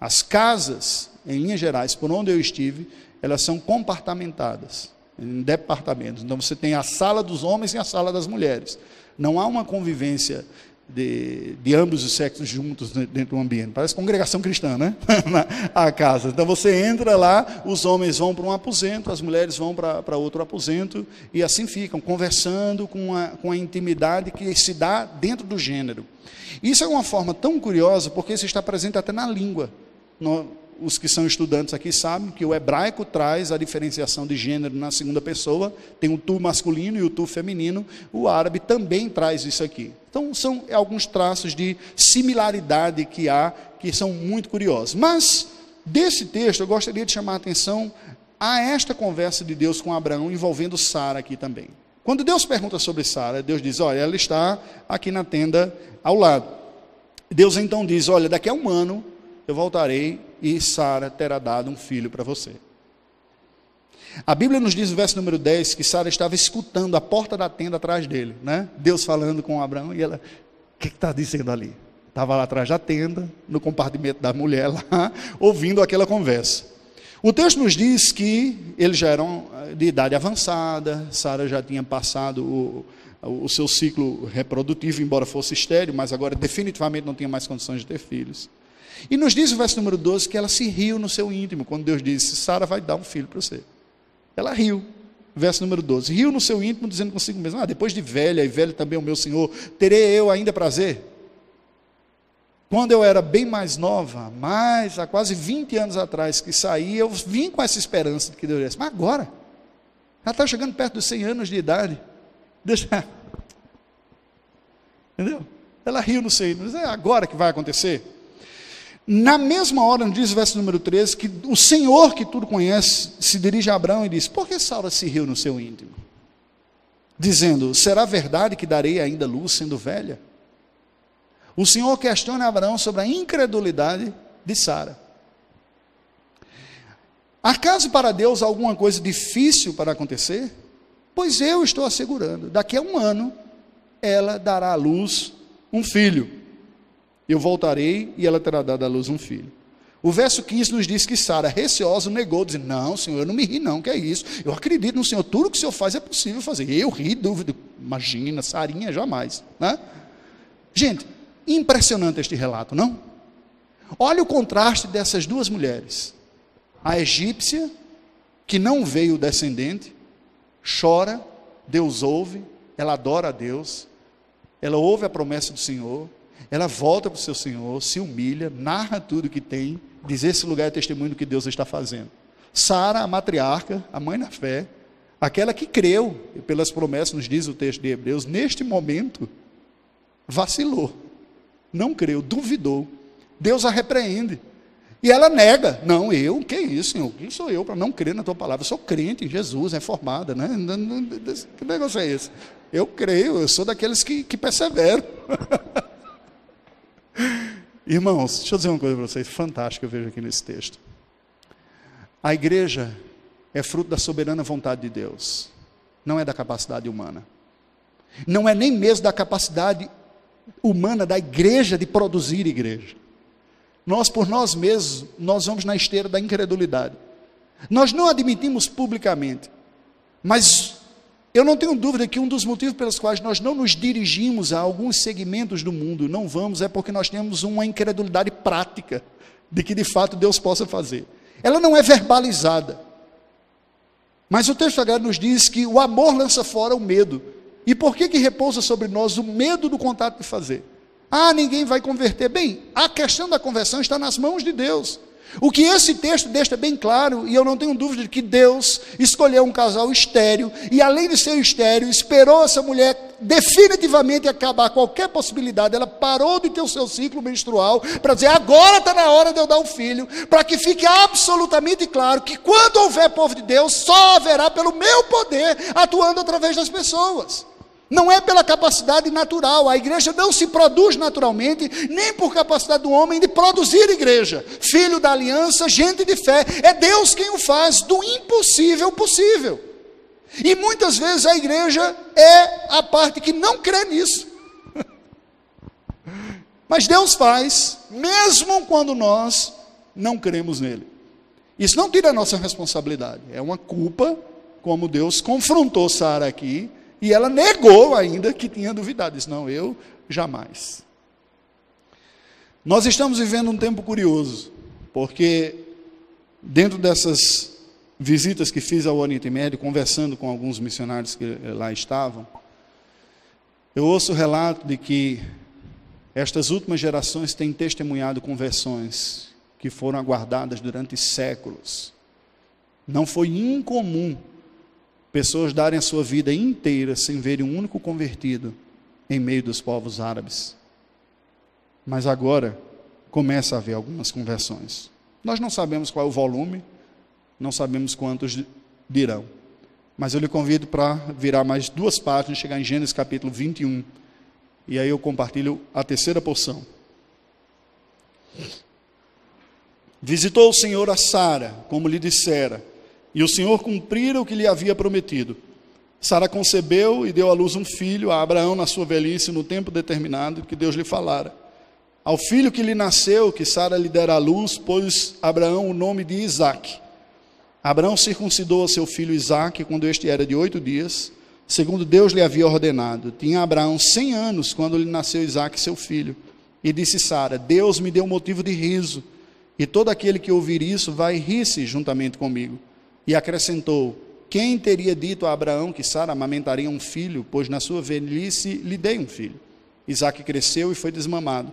As casas, em linhas gerais, por onde eu estive, elas são compartamentadas em departamentos. Então você tem a sala dos homens e a sala das mulheres. Não há uma convivência de, de ambos os sexos juntos dentro do ambiente. Parece congregação cristã, né? a casa. Então você entra lá, os homens vão para um aposento, as mulheres vão para, outro aposento, e assim ficam, conversando com a, com a intimidade que se dá dentro do gênero. Isso é uma forma tão curiosa, porque isso está presente até na língua. No, os que são estudantes aqui sabem que o hebraico traz a diferenciação de gênero na segunda pessoa, tem o tu masculino e o tu feminino, o árabe também traz isso aqui. Então, são alguns traços de similaridade que há, que são muito curiosos. Mas, desse texto, eu gostaria de chamar a atenção a esta conversa de Deus com Abraão envolvendo Sara aqui também. Quando Deus pergunta sobre Sara, Deus diz: Olha, ela está aqui na tenda ao lado. Deus então diz: Olha, daqui a um ano eu voltarei e Sara terá dado um filho para você. A Bíblia nos diz no verso número 10 que Sara estava escutando a porta da tenda atrás dele, né? Deus falando com Abraão e ela, o que está dizendo ali? Estava lá atrás da tenda, no compartimento da mulher lá, ouvindo aquela conversa. O texto nos diz que eles já eram eh, de idade avançada, Sara já tinha passado o, o seu ciclo reprodutivo, embora fosse estéreo, mas agora definitivamente não tinha mais condições de ter filhos. E nos diz o verso número 12 que ela se riu no seu íntimo, quando Deus disse: Sara vai dar um filho para você. Ela riu. Verso número 12: Riu no seu íntimo, dizendo consigo mesmo: Ah, depois de velha, e velho também o meu senhor, terei eu ainda prazer? Quando eu era bem mais nova, mais há quase 20 anos atrás que saí, eu vim com essa esperança de que Deus desse. Mas agora, ela está chegando perto dos 100 anos de idade. Entendeu? Ela riu no seu íntimo. É agora que vai acontecer? Na mesma hora, diz o verso número 13, que o Senhor que tudo conhece se dirige a Abraão e diz: Por que Sara se riu no seu íntimo? Dizendo: Será verdade que darei ainda luz sendo velha? O Senhor questiona Abraão sobre a incredulidade de Sara. Acaso para Deus alguma coisa difícil para acontecer? Pois eu estou assegurando: daqui a um ano ela dará à luz um filho. Eu voltarei e ela terá dado à luz um filho. O verso 15 nos diz que Sara, receosa, negou, dizendo: Não, Senhor, eu não me ri, não, que é isso. Eu acredito no Senhor, tudo que o Senhor faz é possível fazer. Eu ri, dúvida. Imagina, Sarinha, jamais. Né? Gente, impressionante este relato, não? Olha o contraste dessas duas mulheres. A egípcia, que não veio descendente, chora, Deus ouve, ela adora a Deus, ela ouve a promessa do Senhor, ela volta para o seu Senhor, se humilha, narra tudo que tem, diz: Esse lugar é testemunho do que Deus está fazendo. Sara, a matriarca, a mãe na fé, aquela que creu, pelas promessas, nos diz o texto de Hebreus, neste momento, vacilou, não creu, duvidou. Deus a repreende. E ela nega. Não, eu, que isso, Senhor? Quem sou eu para não crer na tua palavra? Eu sou crente em Jesus, é formada, né? Que negócio é esse? Eu creio, eu sou daqueles que, que perseveram. Irmãos, deixa eu dizer uma coisa para vocês, fantástica eu vejo aqui nesse texto. A igreja é fruto da soberana vontade de Deus, não é da capacidade humana. Não é nem mesmo da capacidade humana da igreja de produzir igreja. Nós, por nós mesmos, nós vamos na esteira da incredulidade. Nós não admitimos publicamente, mas eu não tenho dúvida que um dos motivos pelos quais nós não nos dirigimos a alguns segmentos do mundo, não vamos, é porque nós temos uma incredulidade prática de que de fato Deus possa fazer. Ela não é verbalizada. Mas o texto sagrado nos diz que o amor lança fora o medo. E por que que repousa sobre nós o medo do contato de fazer? Ah, ninguém vai converter. Bem, a questão da conversão está nas mãos de Deus. O que esse texto deixa bem claro, e eu não tenho dúvida de que Deus escolheu um casal estéreo, e além de ser estéreo, esperou essa mulher definitivamente acabar qualquer possibilidade. Ela parou de ter o seu ciclo menstrual para dizer: agora está na hora de eu dar o um filho, para que fique absolutamente claro que quando houver povo de Deus, só haverá pelo meu poder atuando através das pessoas. Não é pela capacidade natural, a igreja não se produz naturalmente, nem por capacidade do homem de produzir igreja. Filho da aliança, gente de fé, é Deus quem o faz do impossível possível. E muitas vezes a igreja é a parte que não crê nisso. Mas Deus faz, mesmo quando nós não cremos nele. Isso não tira a nossa responsabilidade, é uma culpa, como Deus confrontou Sara aqui e ela negou ainda que tinha duvidado. Disse: Não, eu jamais. Nós estamos vivendo um tempo curioso, porque dentro dessas visitas que fiz ao Oriente Médio, conversando com alguns missionários que lá estavam, eu ouço o relato de que estas últimas gerações têm testemunhado conversões que foram aguardadas durante séculos. Não foi incomum pessoas darem a sua vida inteira sem verem um único convertido em meio dos povos árabes. Mas agora começa a haver algumas conversões. Nós não sabemos qual é o volume, não sabemos quantos dirão. Mas eu lhe convido para virar mais duas páginas, chegar em Gênesis capítulo 21. E aí eu compartilho a terceira porção. Visitou o Senhor a Sara, como lhe dissera, e o Senhor cumprira o que lhe havia prometido. Sara concebeu e deu à luz um filho a Abraão na sua velhice, no tempo determinado que Deus lhe falara. Ao filho que lhe nasceu, que Sara lhe dera à luz, pôs Abraão o nome de Isaque. Abraão circuncidou a seu filho Isaque quando este era de oito dias, segundo Deus lhe havia ordenado. Tinha Abraão cem anos quando lhe nasceu Isaque, seu filho. E disse Sara: Deus me deu motivo de riso, e todo aquele que ouvir isso vai rir-se juntamente comigo. E acrescentou: Quem teria dito a Abraão que Sara amamentaria um filho, pois na sua velhice lhe dei um filho? Isaac cresceu e foi desmamado.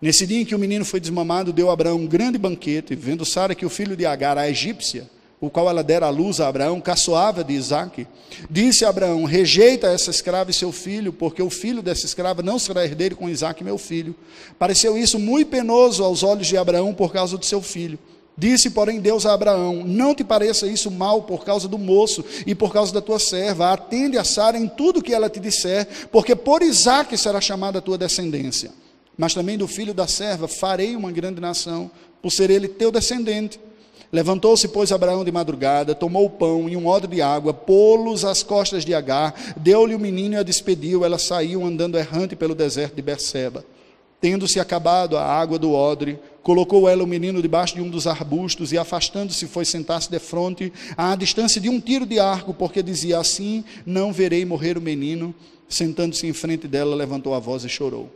Nesse dia em que o menino foi desmamado, deu Abraão um grande banquete, vendo Sara que o filho de Agar, a egípcia, o qual ela dera à luz a Abraão, caçoava de Isaac. Disse a Abraão: Rejeita essa escrava e seu filho, porque o filho dessa escrava não será herdeiro com Isaac, meu filho. Pareceu isso muito penoso aos olhos de Abraão por causa do seu filho. Disse, porém, Deus a Abraão: Não te pareça isso mal por causa do moço e por causa da tua serva. Atende a Sara em tudo que ela te disser, porque por Isaque será chamada a tua descendência. Mas também do filho da serva farei uma grande nação, por ser ele teu descendente. Levantou-se, pois, Abraão de madrugada, tomou o pão e um odre de água, pô-los às costas de Agar, deu-lhe o menino e a despediu. Ela saiu andando errante pelo deserto de Berseba. Tendo-se acabado a água do odre, colocou ela o menino debaixo de um dos arbustos e, afastando-se, foi sentar-se de frente, à distância de um tiro de arco, porque dizia assim: Não verei morrer o menino. Sentando-se em frente dela, levantou a voz e chorou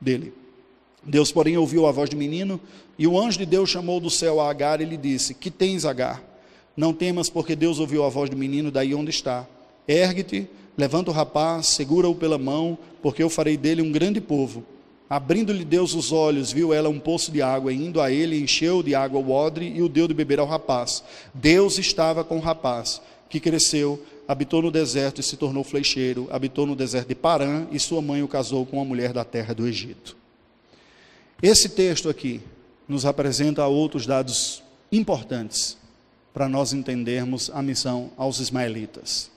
dele. Deus, porém, ouviu a voz do menino, e o anjo de Deus chamou do céu a Agar e lhe disse: Que tens, Agar? Não temas, porque Deus ouviu a voz do menino daí onde está. Ergue-te, levanta o rapaz, segura-o pela mão, porque eu farei dele um grande povo Abrindo-lhe Deus os olhos, viu ela um poço de água, e indo a ele, encheu de água o odre e o deu de beber ao rapaz. Deus estava com o rapaz, que cresceu, habitou no deserto e se tornou flecheiro, habitou no deserto de Parã, e sua mãe o casou com uma mulher da terra do Egito. Esse texto aqui nos apresenta outros dados importantes para nós entendermos a missão aos ismaelitas.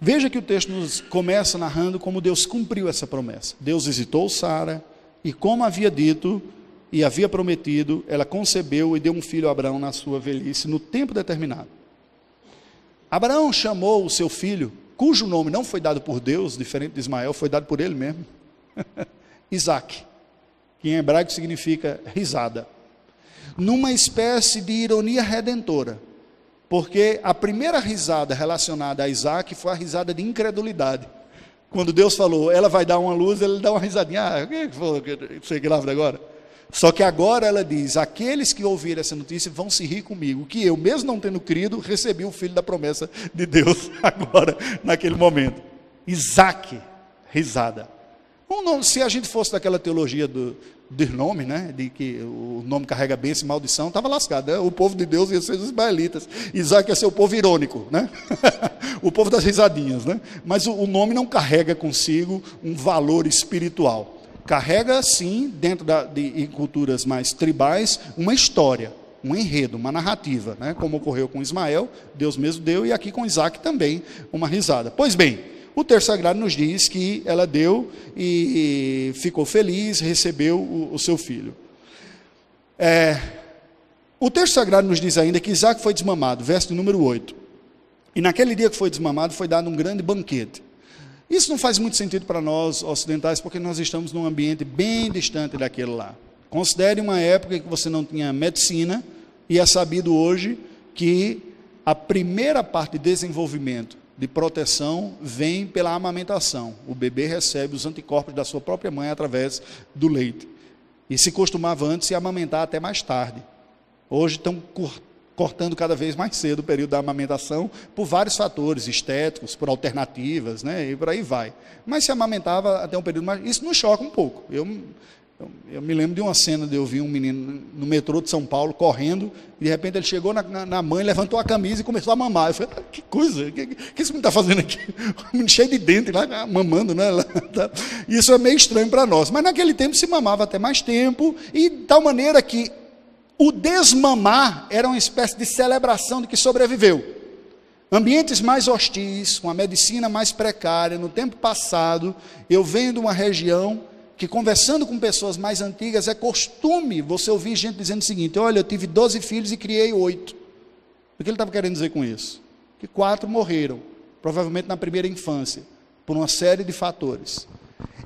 Veja que o texto nos começa narrando como Deus cumpriu essa promessa. Deus visitou Sara, E como havia dito e havia prometido, ela concebeu e deu um filho a Abraão na sua velhice, no tempo determinado. Abraão chamou o seu filho, cujo nome não foi dado por Deus, diferente de Ismael, foi dado por ele mesmo, Isaac, que em hebraico significa risada, numa espécie de ironia redentora, porque a primeira risada relacionada a Isaac foi a risada de incredulidade. Quando Deus falou, ela vai dar uma luz, ele dá uma risadinha. Ah, falou que você grávida agora? Só que agora ela diz: aqueles que ouvirem essa notícia vão se rir comigo, que eu, mesmo não tendo crido, recebi o filho da promessa de Deus agora, naquele momento. Isaac, risada. Se a gente fosse daquela teologia do, do nome, né, de que o nome carrega bênção e maldição, estava lascado. Né? O povo de Deus ia ser os israelitas. Isaac ia ser o povo irônico, né? o povo das risadinhas. Né? Mas o, o nome não carrega consigo um valor espiritual. Carrega, sim, dentro da, de em culturas mais tribais, uma história, um enredo, uma narrativa, né? como ocorreu com Ismael, Deus mesmo deu, e aqui com Isaac também, uma risada. Pois bem, o texto sagrado nos diz que ela deu e, ficou feliz, recebeu o, o seu filho. É, o texto sagrado nos diz ainda que Isaac foi desmamado, verso número 8. E naquele dia que foi desmamado, foi dado um grande banquete. Isso não faz muito sentido para nós ocidentais, porque nós estamos num ambiente bem distante daquele lá. Considere uma época que você não tinha medicina, e é sabido hoje que a primeira parte de desenvolvimento de proteção vem pela amamentação. O bebê recebe os anticorpos da sua própria mãe através do leite. E se costumava antes se amamentar até mais tarde. Hoje estão cortando cada vez mais cedo o período da amamentação por vários fatores estéticos, por alternativas, né, e por aí vai. Mas se amamentava até um período mais. Isso nos choca um pouco. Eu, eu, eu, me lembro de uma cena de eu vi um menino no metrô de São Paulo correndo, e de repente ele chegou na, na, na mãe, levantou a camisa e começou a mamar. Eu falei, ah, que coisa, o que, que esse menino está fazendo aqui? Um cheio de dente lá, mamando, né? Tá. Isso é meio estranho para nós. Mas naquele tempo se mamava até mais tempo, e de tal maneira que o desmamar era uma espécie de celebração de que sobreviveu. Ambientes mais hostis, com a medicina mais precária, no tempo passado, eu venho de uma região que, conversando com pessoas mais antigas, é costume você ouvir gente dizendo o seguinte: olha, eu tive 12 filhos e criei oito. O que ele estava querendo dizer com isso? Que quatro morreram, provavelmente na primeira infância, por uma série de fatores.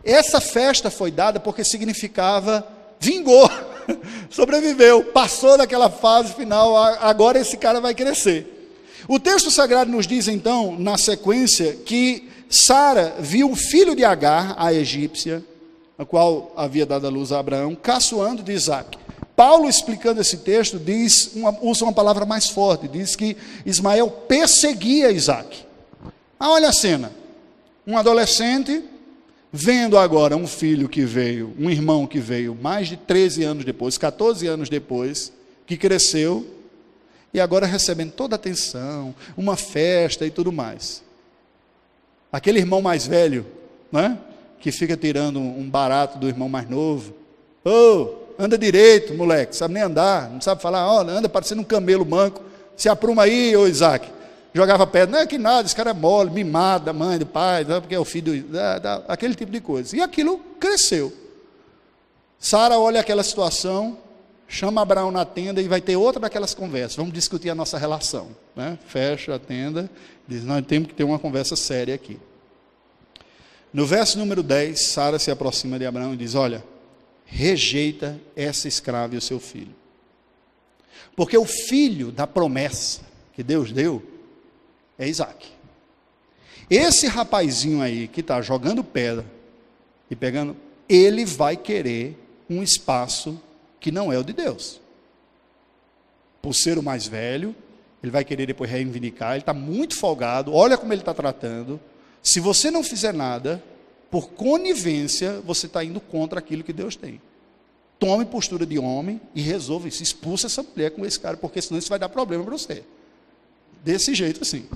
Essa festa foi dada porque significava vingou, sobreviveu, passou daquela fase final, agora esse cara vai crescer. O texto sagrado nos diz então, na sequência, que Sara viu o filho de Agar, a egípcia, a qual havia dado a luz a Abraão, caçoando de Isaac. Paulo, explicando esse texto, diz, uma, usa uma palavra mais forte, diz que Ismael perseguia Isaac. Ah, olha a cena. Um adolescente Vendo agora um filho que veio, um irmão que veio mais de 13 anos depois, 14 anos depois, que cresceu, e agora recebendo toda a atenção, uma festa e tudo mais. Aquele irmão mais velho, né, que fica tirando um barato do irmão mais novo. Ô, oh, anda direito, moleque, sabe nem andar, não sabe falar, oh, anda parecendo um camelo manco. Se apruma aí, ô Isaac jogava pedra, não é que nada, esse cara é mole, mimado da mãe, do pai, porque é o filho, da, da, aquele tipo de coisa. E aquilo cresceu. Sara olha aquela situação, chama Abraão na tenda e vai ter outra daquelas conversas. Vamos discutir a nossa relação. Né? Fecha a tenda, diz: Nós temos que ter uma conversa séria aqui. No verso número 10, Sara se aproxima de Abraão e diz: Olha, rejeita essa escrava e o seu filho. Porque o filho da promessa que Deus deu é Isaac. Esse rapazinho aí que está jogando pedra e pegando, ele vai querer um espaço que não é o de Deus. Por ser o mais velho, ele vai querer depois reivindicar, ele está muito folgado, olha como ele está tratando. Se você não fizer nada, por conivência, você está indo contra aquilo que Deus tem. Tome postura de homem e resolva isso. Expulsa essa mulher com esse cara, porque senão isso vai dar problema para você. Desse jeito assim.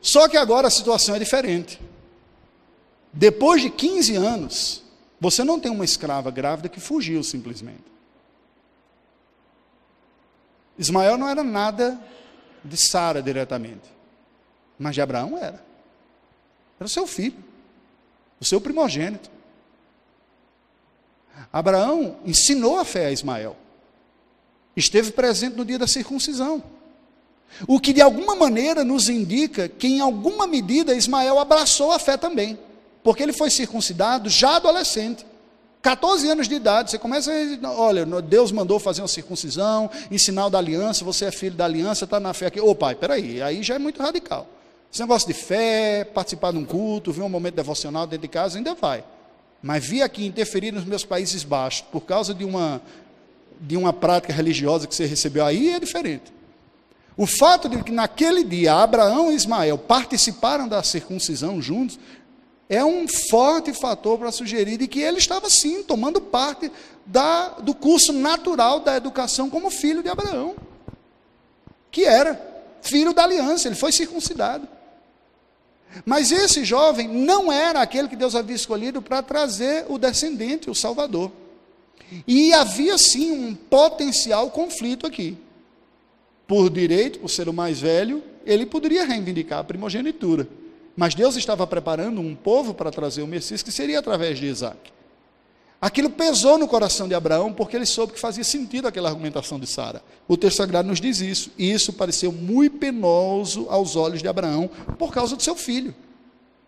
Só que agora a situação é diferente. Depois de 15 anos, você não tem uma escrava grávida que fugiu simplesmente. Ismael não era nada de Sara diretamente, mas de Abraão era. Era o seu filho, o seu primogênito. Abraão ensinou a fé a Ismael. Esteve presente no dia da circuncisão. O que de alguma maneira nos indica que, em alguma medida, Ismael abraçou a fé também, porque ele foi circuncidado já adolescente. 14 anos de idade, você começa a, olha, Deus mandou fazer uma circuncisão, em sinal da aliança, você é filho da aliança, está na fé aqui. Ô pai, peraí, aí já é muito radical. Esse negócio de fé, participar de um culto, ver um momento devocional dentro de casa, ainda vai. Mas vir aqui interferir nos meus Países Baixos por causa de uma, de uma prática religiosa que você recebeu aí é diferente. O fato de que naquele dia Abraão e Ismael participaram da circuncisão juntos é um forte fator para sugerir de que ele estava sim tomando parte da, do curso natural da educação como filho de Abraão, que era filho da aliança, ele foi circuncidado. Mas esse jovem não era aquele que Deus havia escolhido para trazer o descendente, o Salvador. E havia sim um potencial conflito aqui. Por direito, por ser o mais velho, ele poderia reivindicar a primogenitura. Mas Deus estava preparando um povo para trazer o Messias, que seria através de Isaac. Aquilo pesou no coração de Abraão, porque ele soube que fazia sentido aquela argumentação de Sara. O texto sagrado nos diz isso. E isso pareceu muito penoso aos olhos de Abraão, por causa do seu filho.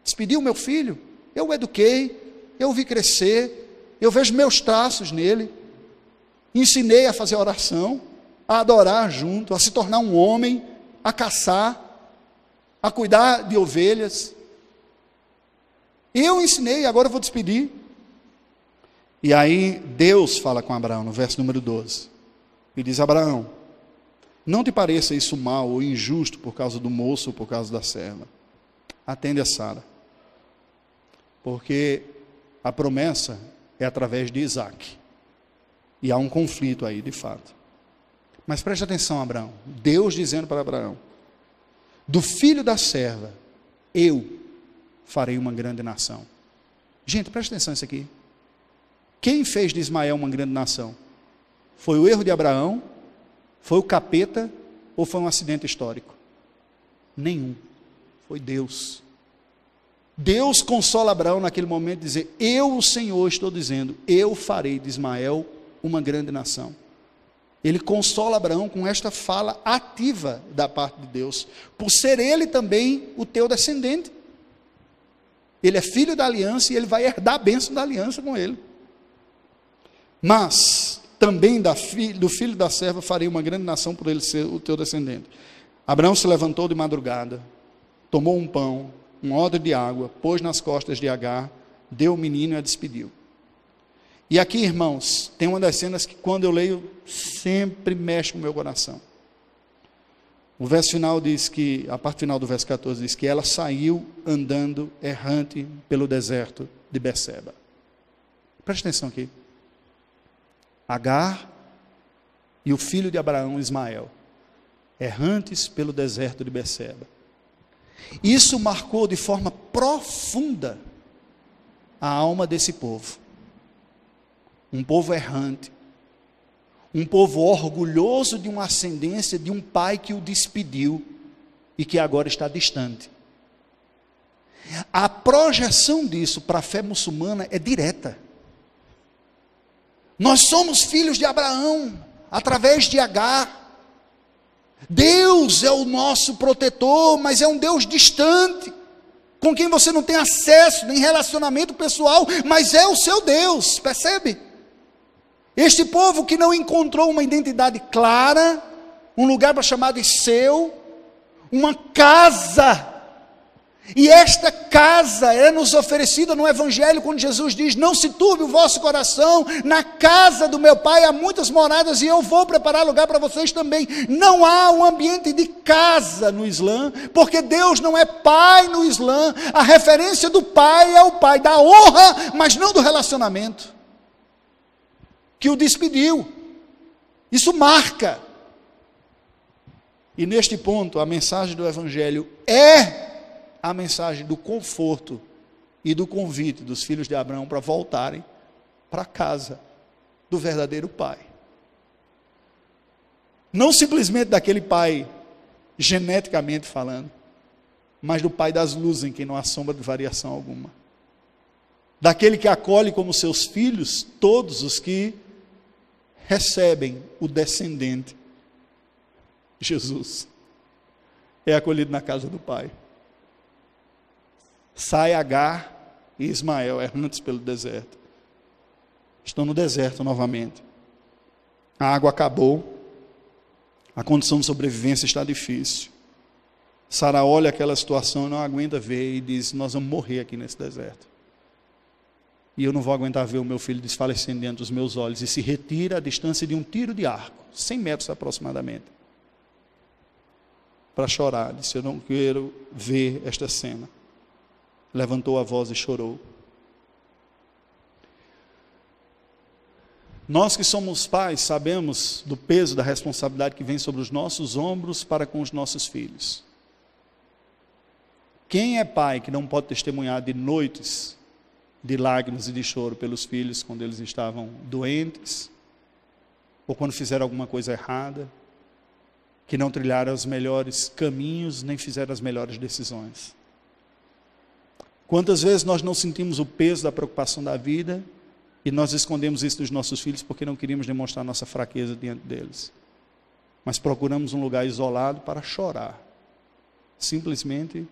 Despediu meu filho, eu o eduquei, eu o vi crescer, eu vejo meus traços nele, ensinei a fazer oração, a adorar junto, a se tornar um homem, a caçar, a cuidar de ovelhas. Eu ensinei, agora eu vou despedir. E aí Deus fala com Abraão no verso número 12. E diz: Abraão, não te pareça isso mal ou injusto por causa do moço ou por causa da serva. Atende a Sara. Porque a promessa é através de Isaac. E há um conflito aí, de fato. Mas preste atenção, Abraão. Deus dizendo para Abraão: Do filho da serva, eu farei uma grande nação. Gente, preste atenção nisso aqui. Quem fez de Ismael uma grande nação? Foi o erro de Abraão? Foi o capeta? Ou foi um acidente histórico? Nenhum. Foi Deus. Deus consola Abraão naquele momento, dizer: Eu, o Senhor, estou dizendo, eu farei de Ismael uma grande nação. Ele consola Abraão com esta fala ativa da parte de Deus, por ser ele também o teu descendente. Ele é filho da aliança e ele vai herdar a bênção da aliança com ele. Mas também do filho da serva farei uma grande nação por ele ser o teu descendente. Abraão se levantou de madrugada, tomou um pão, um odre de água, pôs nas costas de Agar, deu o menino e a despediu. E aqui, irmãos, tem uma das cenas que quando eu leio sempre mexe com o meu coração. O verso final diz que, a parte final do verso 14 diz que ela saiu andando errante pelo deserto de Beceba. Preste atenção aqui. Agar e o filho de Abraão, Ismael, errantes pelo deserto de Beceba. Isso marcou de forma profunda a alma desse povo. Um povo errante, um povo orgulhoso de uma ascendência de um pai que o despediu e que agora está distante. A projeção disso para a fé muçulmana é direta. Nós somos filhos de Abraão, através de Agar. Deus é o nosso protetor, mas é um Deus distante, com quem você não tem acesso, nem relacionamento pessoal, mas é o seu Deus, percebe? Este povo que não encontrou uma identidade clara, um lugar para chamar de seu, uma casa e esta casa é nos oferecida no Evangelho quando Jesus diz: Não se turbe o vosso coração, na casa do meu Pai há muitas moradas e eu vou preparar lugar para vocês também. Não há um ambiente de casa no Islã, porque Deus não é Pai no Islã. A referência do Pai é o Pai da honra, mas não do relacionamento. Que o despediu. Isso marca. E neste ponto, a mensagem do Evangelho é a mensagem do conforto e do convite dos filhos de Abraão para voltarem para casa do verdadeiro pai. Não simplesmente daquele pai geneticamente falando, mas do pai das luzes em quem não há sombra de variação alguma. daquele que acolhe como seus filhos todos os que recebem o descendente, Jesus. É acolhido na casa do Pai. Sai Agar e Ismael errantes pelo deserto. Estão no deserto novamente. A água acabou. A condição de sobrevivência está difícil. Sara olha aquela situação e não aguenta ver e diz: Nós vamos morrer aqui nesse deserto. E eu não vou aguentar ver o meu filho desfalecendo diante dos meus olhos. E se retira a distância de um tiro de arco, 100 metros aproximadamente, para chorar. Disse: Eu não quero ver esta cena levantou a voz e chorou. Nós que somos pais sabemos do peso da responsabilidade que vem sobre os nossos ombros para com os nossos filhos. Quem é pai que não pode testemunhar de noites de lágrimas e de choro pelos filhos quando eles estavam doentes ou quando fizeram alguma coisa errada, que não trilharam os melhores caminhos nem fizeram as melhores decisões? Quantas vezes nós não sentimos o peso da preocupação da vida e nós escondemos isso dos nossos filhos porque não queríamos demonstrar nossa fraqueza diante deles. Mas procuramos um lugar isolado para chorar, simplesmente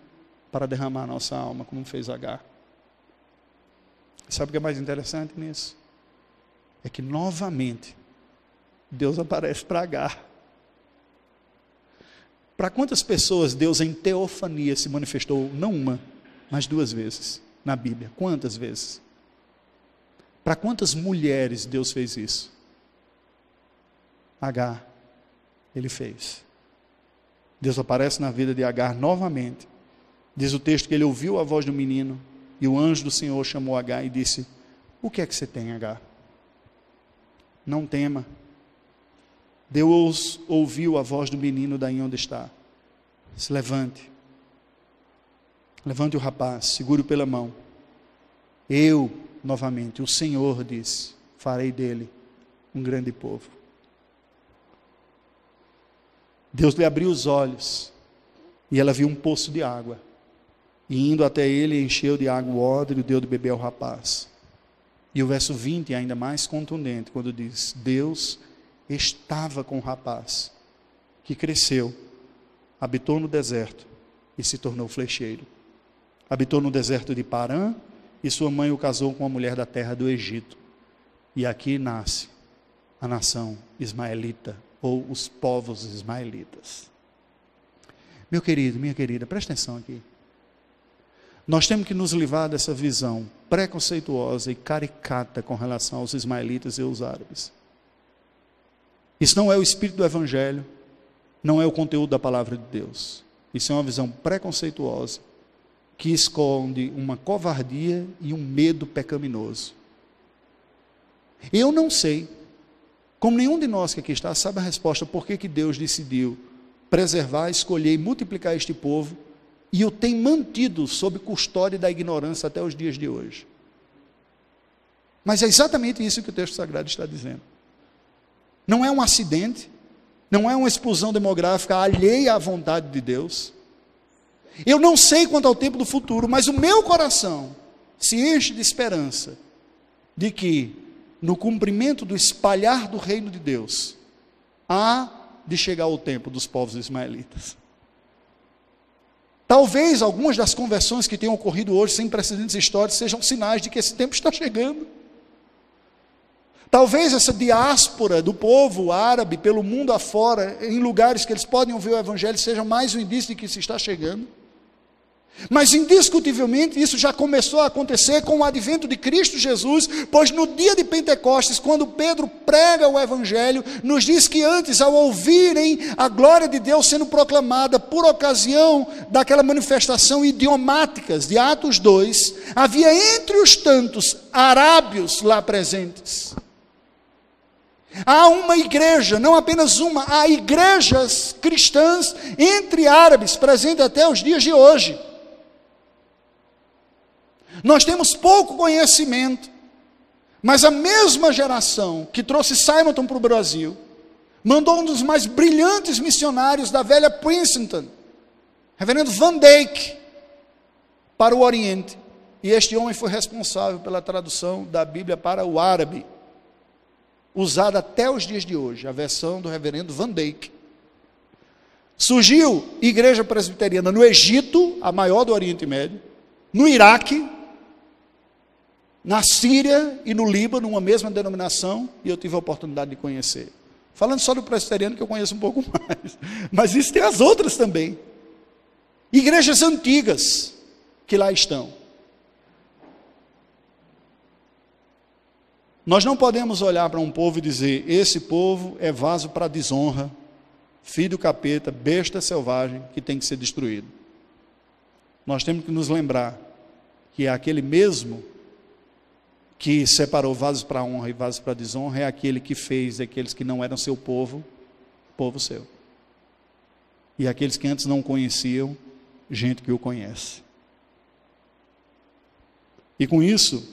para derramar nossa alma, como fez Agar. Sabe o que é mais interessante nisso? É que novamente Deus aparece para Agar. Para quantas pessoas Deus em teofania se manifestou? Não uma, mas duas vezes na Bíblia. Quantas vezes? Para quantas mulheres Deus fez isso? Agar, ele fez. Deus aparece na vida de Agar novamente. Diz o texto que ele ouviu a voz do menino e o anjo do Senhor chamou Agar e disse: O que é que você tem, Agar? Não tema. Deus ouviu a voz do menino daí onde está. Se levante Levante o rapaz, segure-o pela mão. Eu, novamente, o Senhor disse: farei dele um grande povo. Deus lhe abriu os olhos e ela viu um poço de água. E indo até ele, encheu de água o odre e deu de beber ao rapaz. E o verso 20 é ainda mais contundente, quando diz: Deus estava com o rapaz, que cresceu, habitou no deserto e se tornou flecheiro habitou no deserto de Parã e sua mãe o casou com uma mulher da terra do Egito. E aqui nasce a nação ismaelita ou os povos ismaelitas. Meu querido, minha querida, presta atenção aqui. Nós temos que nos livrar dessa visão preconceituosa e caricata com relação aos ismaelitas e aos árabes. Isso não é o espírito do evangelho, não é o conteúdo da palavra de Deus. Isso é uma visão preconceituosa que esconde uma covardia e um medo pecaminoso. Eu não sei, como nenhum de nós que aqui está sabe a resposta por que, que Deus decidiu preservar, escolher e multiplicar este povo e o tem mantido sob custódia da ignorância até os dias de hoje. Mas é exatamente isso que o texto sagrado está dizendo. Não é um acidente, não é uma explosão demográfica alheia à vontade de Deus. Eu não sei quanto ao tempo do futuro, mas o meu coração se enche de esperança de que, no cumprimento do espalhar do reino de Deus, há de chegar o tempo dos povos ismaelitas. Talvez algumas das conversões que tenham ocorrido hoje, sem precedentes históricos, sejam sinais de que esse tempo está chegando. Talvez essa diáspora do povo árabe pelo mundo afora, em lugares que eles podem ouvir o evangelho, seja mais um indício de que se está chegando. Mas indiscutivelmente isso já começou a acontecer com o advento de Cristo Jesus, pois no dia de Pentecostes, quando Pedro prega o Evangelho, nos diz que antes, ao ouvirem a glória de Deus sendo proclamada por ocasião daquela manifestação idiomáticas de Atos 2, havia entre os tantos arábios lá presentes. Há uma igreja, não apenas uma, há igrejas cristãs entre árabes presentes até os dias de hoje. Nós temos pouco conhecimento, mas a mesma geração que trouxe Simonton para o Brasil, mandou um dos mais brilhantes missionários da velha Princeton, reverendo Van Dyke, para o Oriente. e este homem foi responsável pela tradução da Bíblia para o árabe, usada até os dias de hoje, a versão do reverendo Van Dyck. Surgiu igreja presbiteriana no Egito, a maior do Oriente Médio, no Iraque, na Síria e no Líbano, uma mesma denominação, e eu tive a oportunidade de conhecer. Falando só do presbiteriano, que eu conheço um pouco mais, mas isso tem as outras também. Igrejas antigas que lá estão. Nós não podemos olhar para um povo e dizer: esse povo é vaso para desonra, filho do capeta, besta selvagem que tem que ser destruído. Nós temos que nos lembrar que é aquele mesmo que separou vasos para honra e vasos para desonra é aquele que fez aqueles que não eram seu povo, povo seu. E aqueles que antes não conheciam, gente que o conhece. E com isso,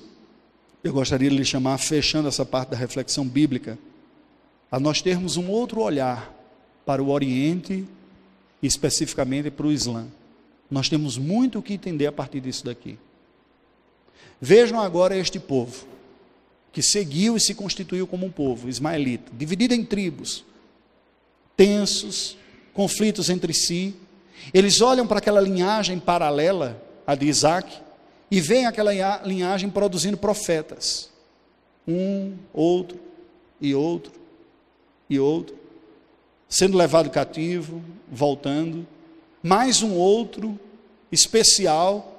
eu gostaria de lhe chamar, fechando essa parte da reflexão bíblica, a nós termos um outro olhar para o Oriente especificamente para o Islã. Nós temos muito o que entender a partir disso daqui. Vejam agora este povo, que seguiu e se constituiu como um povo ismaelita, dividido em tribos, tensos, conflitos entre si. Eles olham para aquela linhagem paralela, a de Isaac, e veem aquela linhagem produzindo profetas. Um, outro, e outro, e outro. Sendo levado cativo, voltando. Mais um outro especial,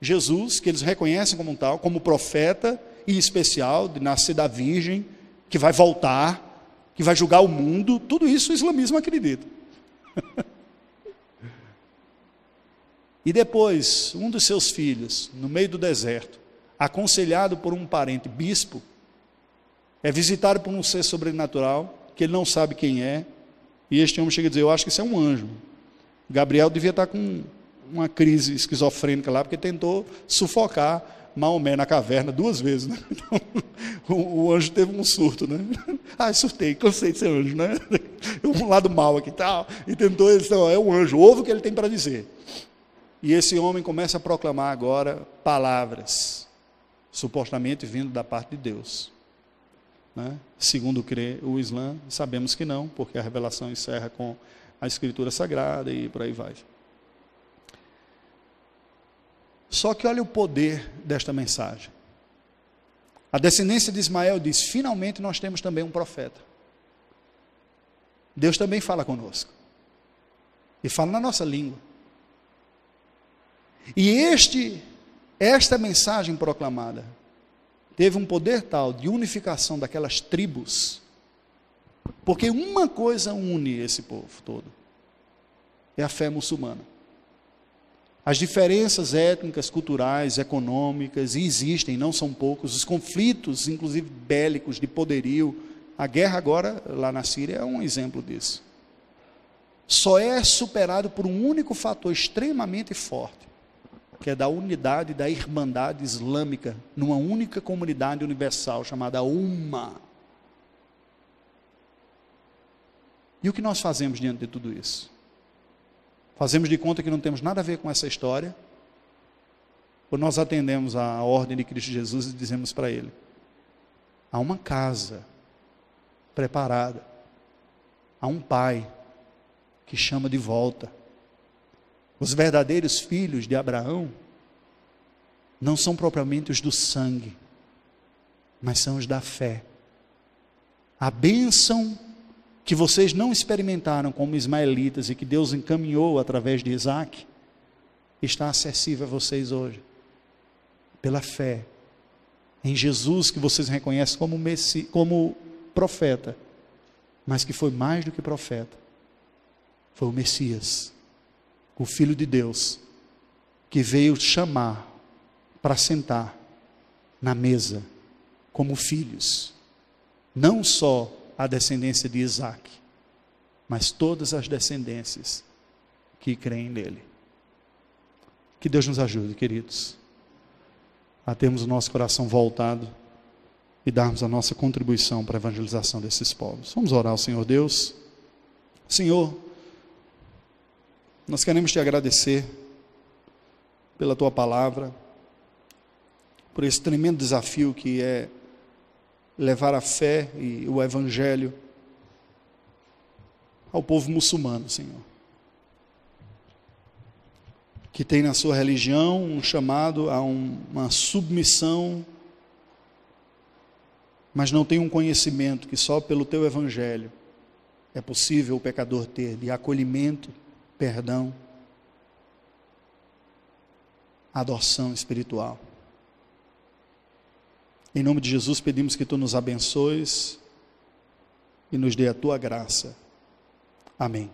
Jesus, que eles reconhecem como tal, como profeta e especial, de nascer da Virgem, que vai voltar, que vai julgar o mundo. Tudo isso o islamismo acredita. E depois, um dos seus filhos, no meio do deserto, aconselhado por um parente bispo, é visitado por um ser sobrenatural, que ele não sabe quem é, e este homem chega a dizer: Eu acho que isso é um anjo. Gabriel devia estar com uma crise esquizofrênica lá, porque tentou sufocar Maomé na caverna duas vezes. Né? Então, o, o, anjo teve um surto, né? Ah, surtei, cansei de ser anjo, né? Um lado mal aqui tal. E tentou, ele disse, é um anjo, ouve o que ele tem para dizer. E esse homem começa a proclamar agora palavras, supostamente vindo da parte de Deus. Né? Segundo crê o Islã, sabemos que não, porque a revelação encerra com a Escritura Sagrada e por aí vai. Só que olha o poder desta mensagem. A descendência de Ismael diz: finalmente nós temos também um profeta. Deus também fala conosco. E fala na nossa língua. E este, esta mensagem proclamada teve um poder tal de unificação daquelas tribos, porque uma coisa une esse povo todo: é a fé muçulmana. As diferenças étnicas, culturais, econômicas, existem, não são poucos, os conflitos, inclusive bélicos, de poderio, a guerra agora lá na Síria é um exemplo disso. Só é superado por um único fator extremamente forte, que é da unidade da irmandade islâmica numa única comunidade universal chamada Umma. E o que nós fazemos diante de tudo isso? Fazemos de conta que não temos nada a ver com essa história? Ou nós atendemos à ordem de Cristo Jesus e dizemos para Ele: há uma casa preparada, há um Pai que chama de volta os verdadeiros filhos de Abraão não são propriamente os do sangue, mas são os da fé. A bênção que vocês não experimentaram como ismaelitas e que Deus encaminhou através de Isaac, está acessível a vocês hoje, pela fé em Jesus, que vocês reconhecem como, messi, como profeta, mas que foi mais do que profeta, foi o Messias o Filho de Deus, que veio chamar para sentar na mesa como filhos, não só a descendência de Isaac, mas todas as descendências que creem nele. Que Deus nos ajude, queridos, a termos o nosso coração voltado e darmos a nossa contribuição para a evangelização desses povos. Vamos orar ao Senhor Deus. Senhor, nós queremos te agradecer pela tua palavra, por esse tremendo desafio que é levar a fé e o evangelho ao povo muçulmano, Senhor. Que tem na sua religião um chamado a um, uma submissão, mas não tem um conhecimento que só pelo teu evangelho é possível o pecador ter de acolhimento, perdão, adoção espiritual. Em nome de Jesus, pedimos que tu nos abençoes e nos dê a tua graça. Amém.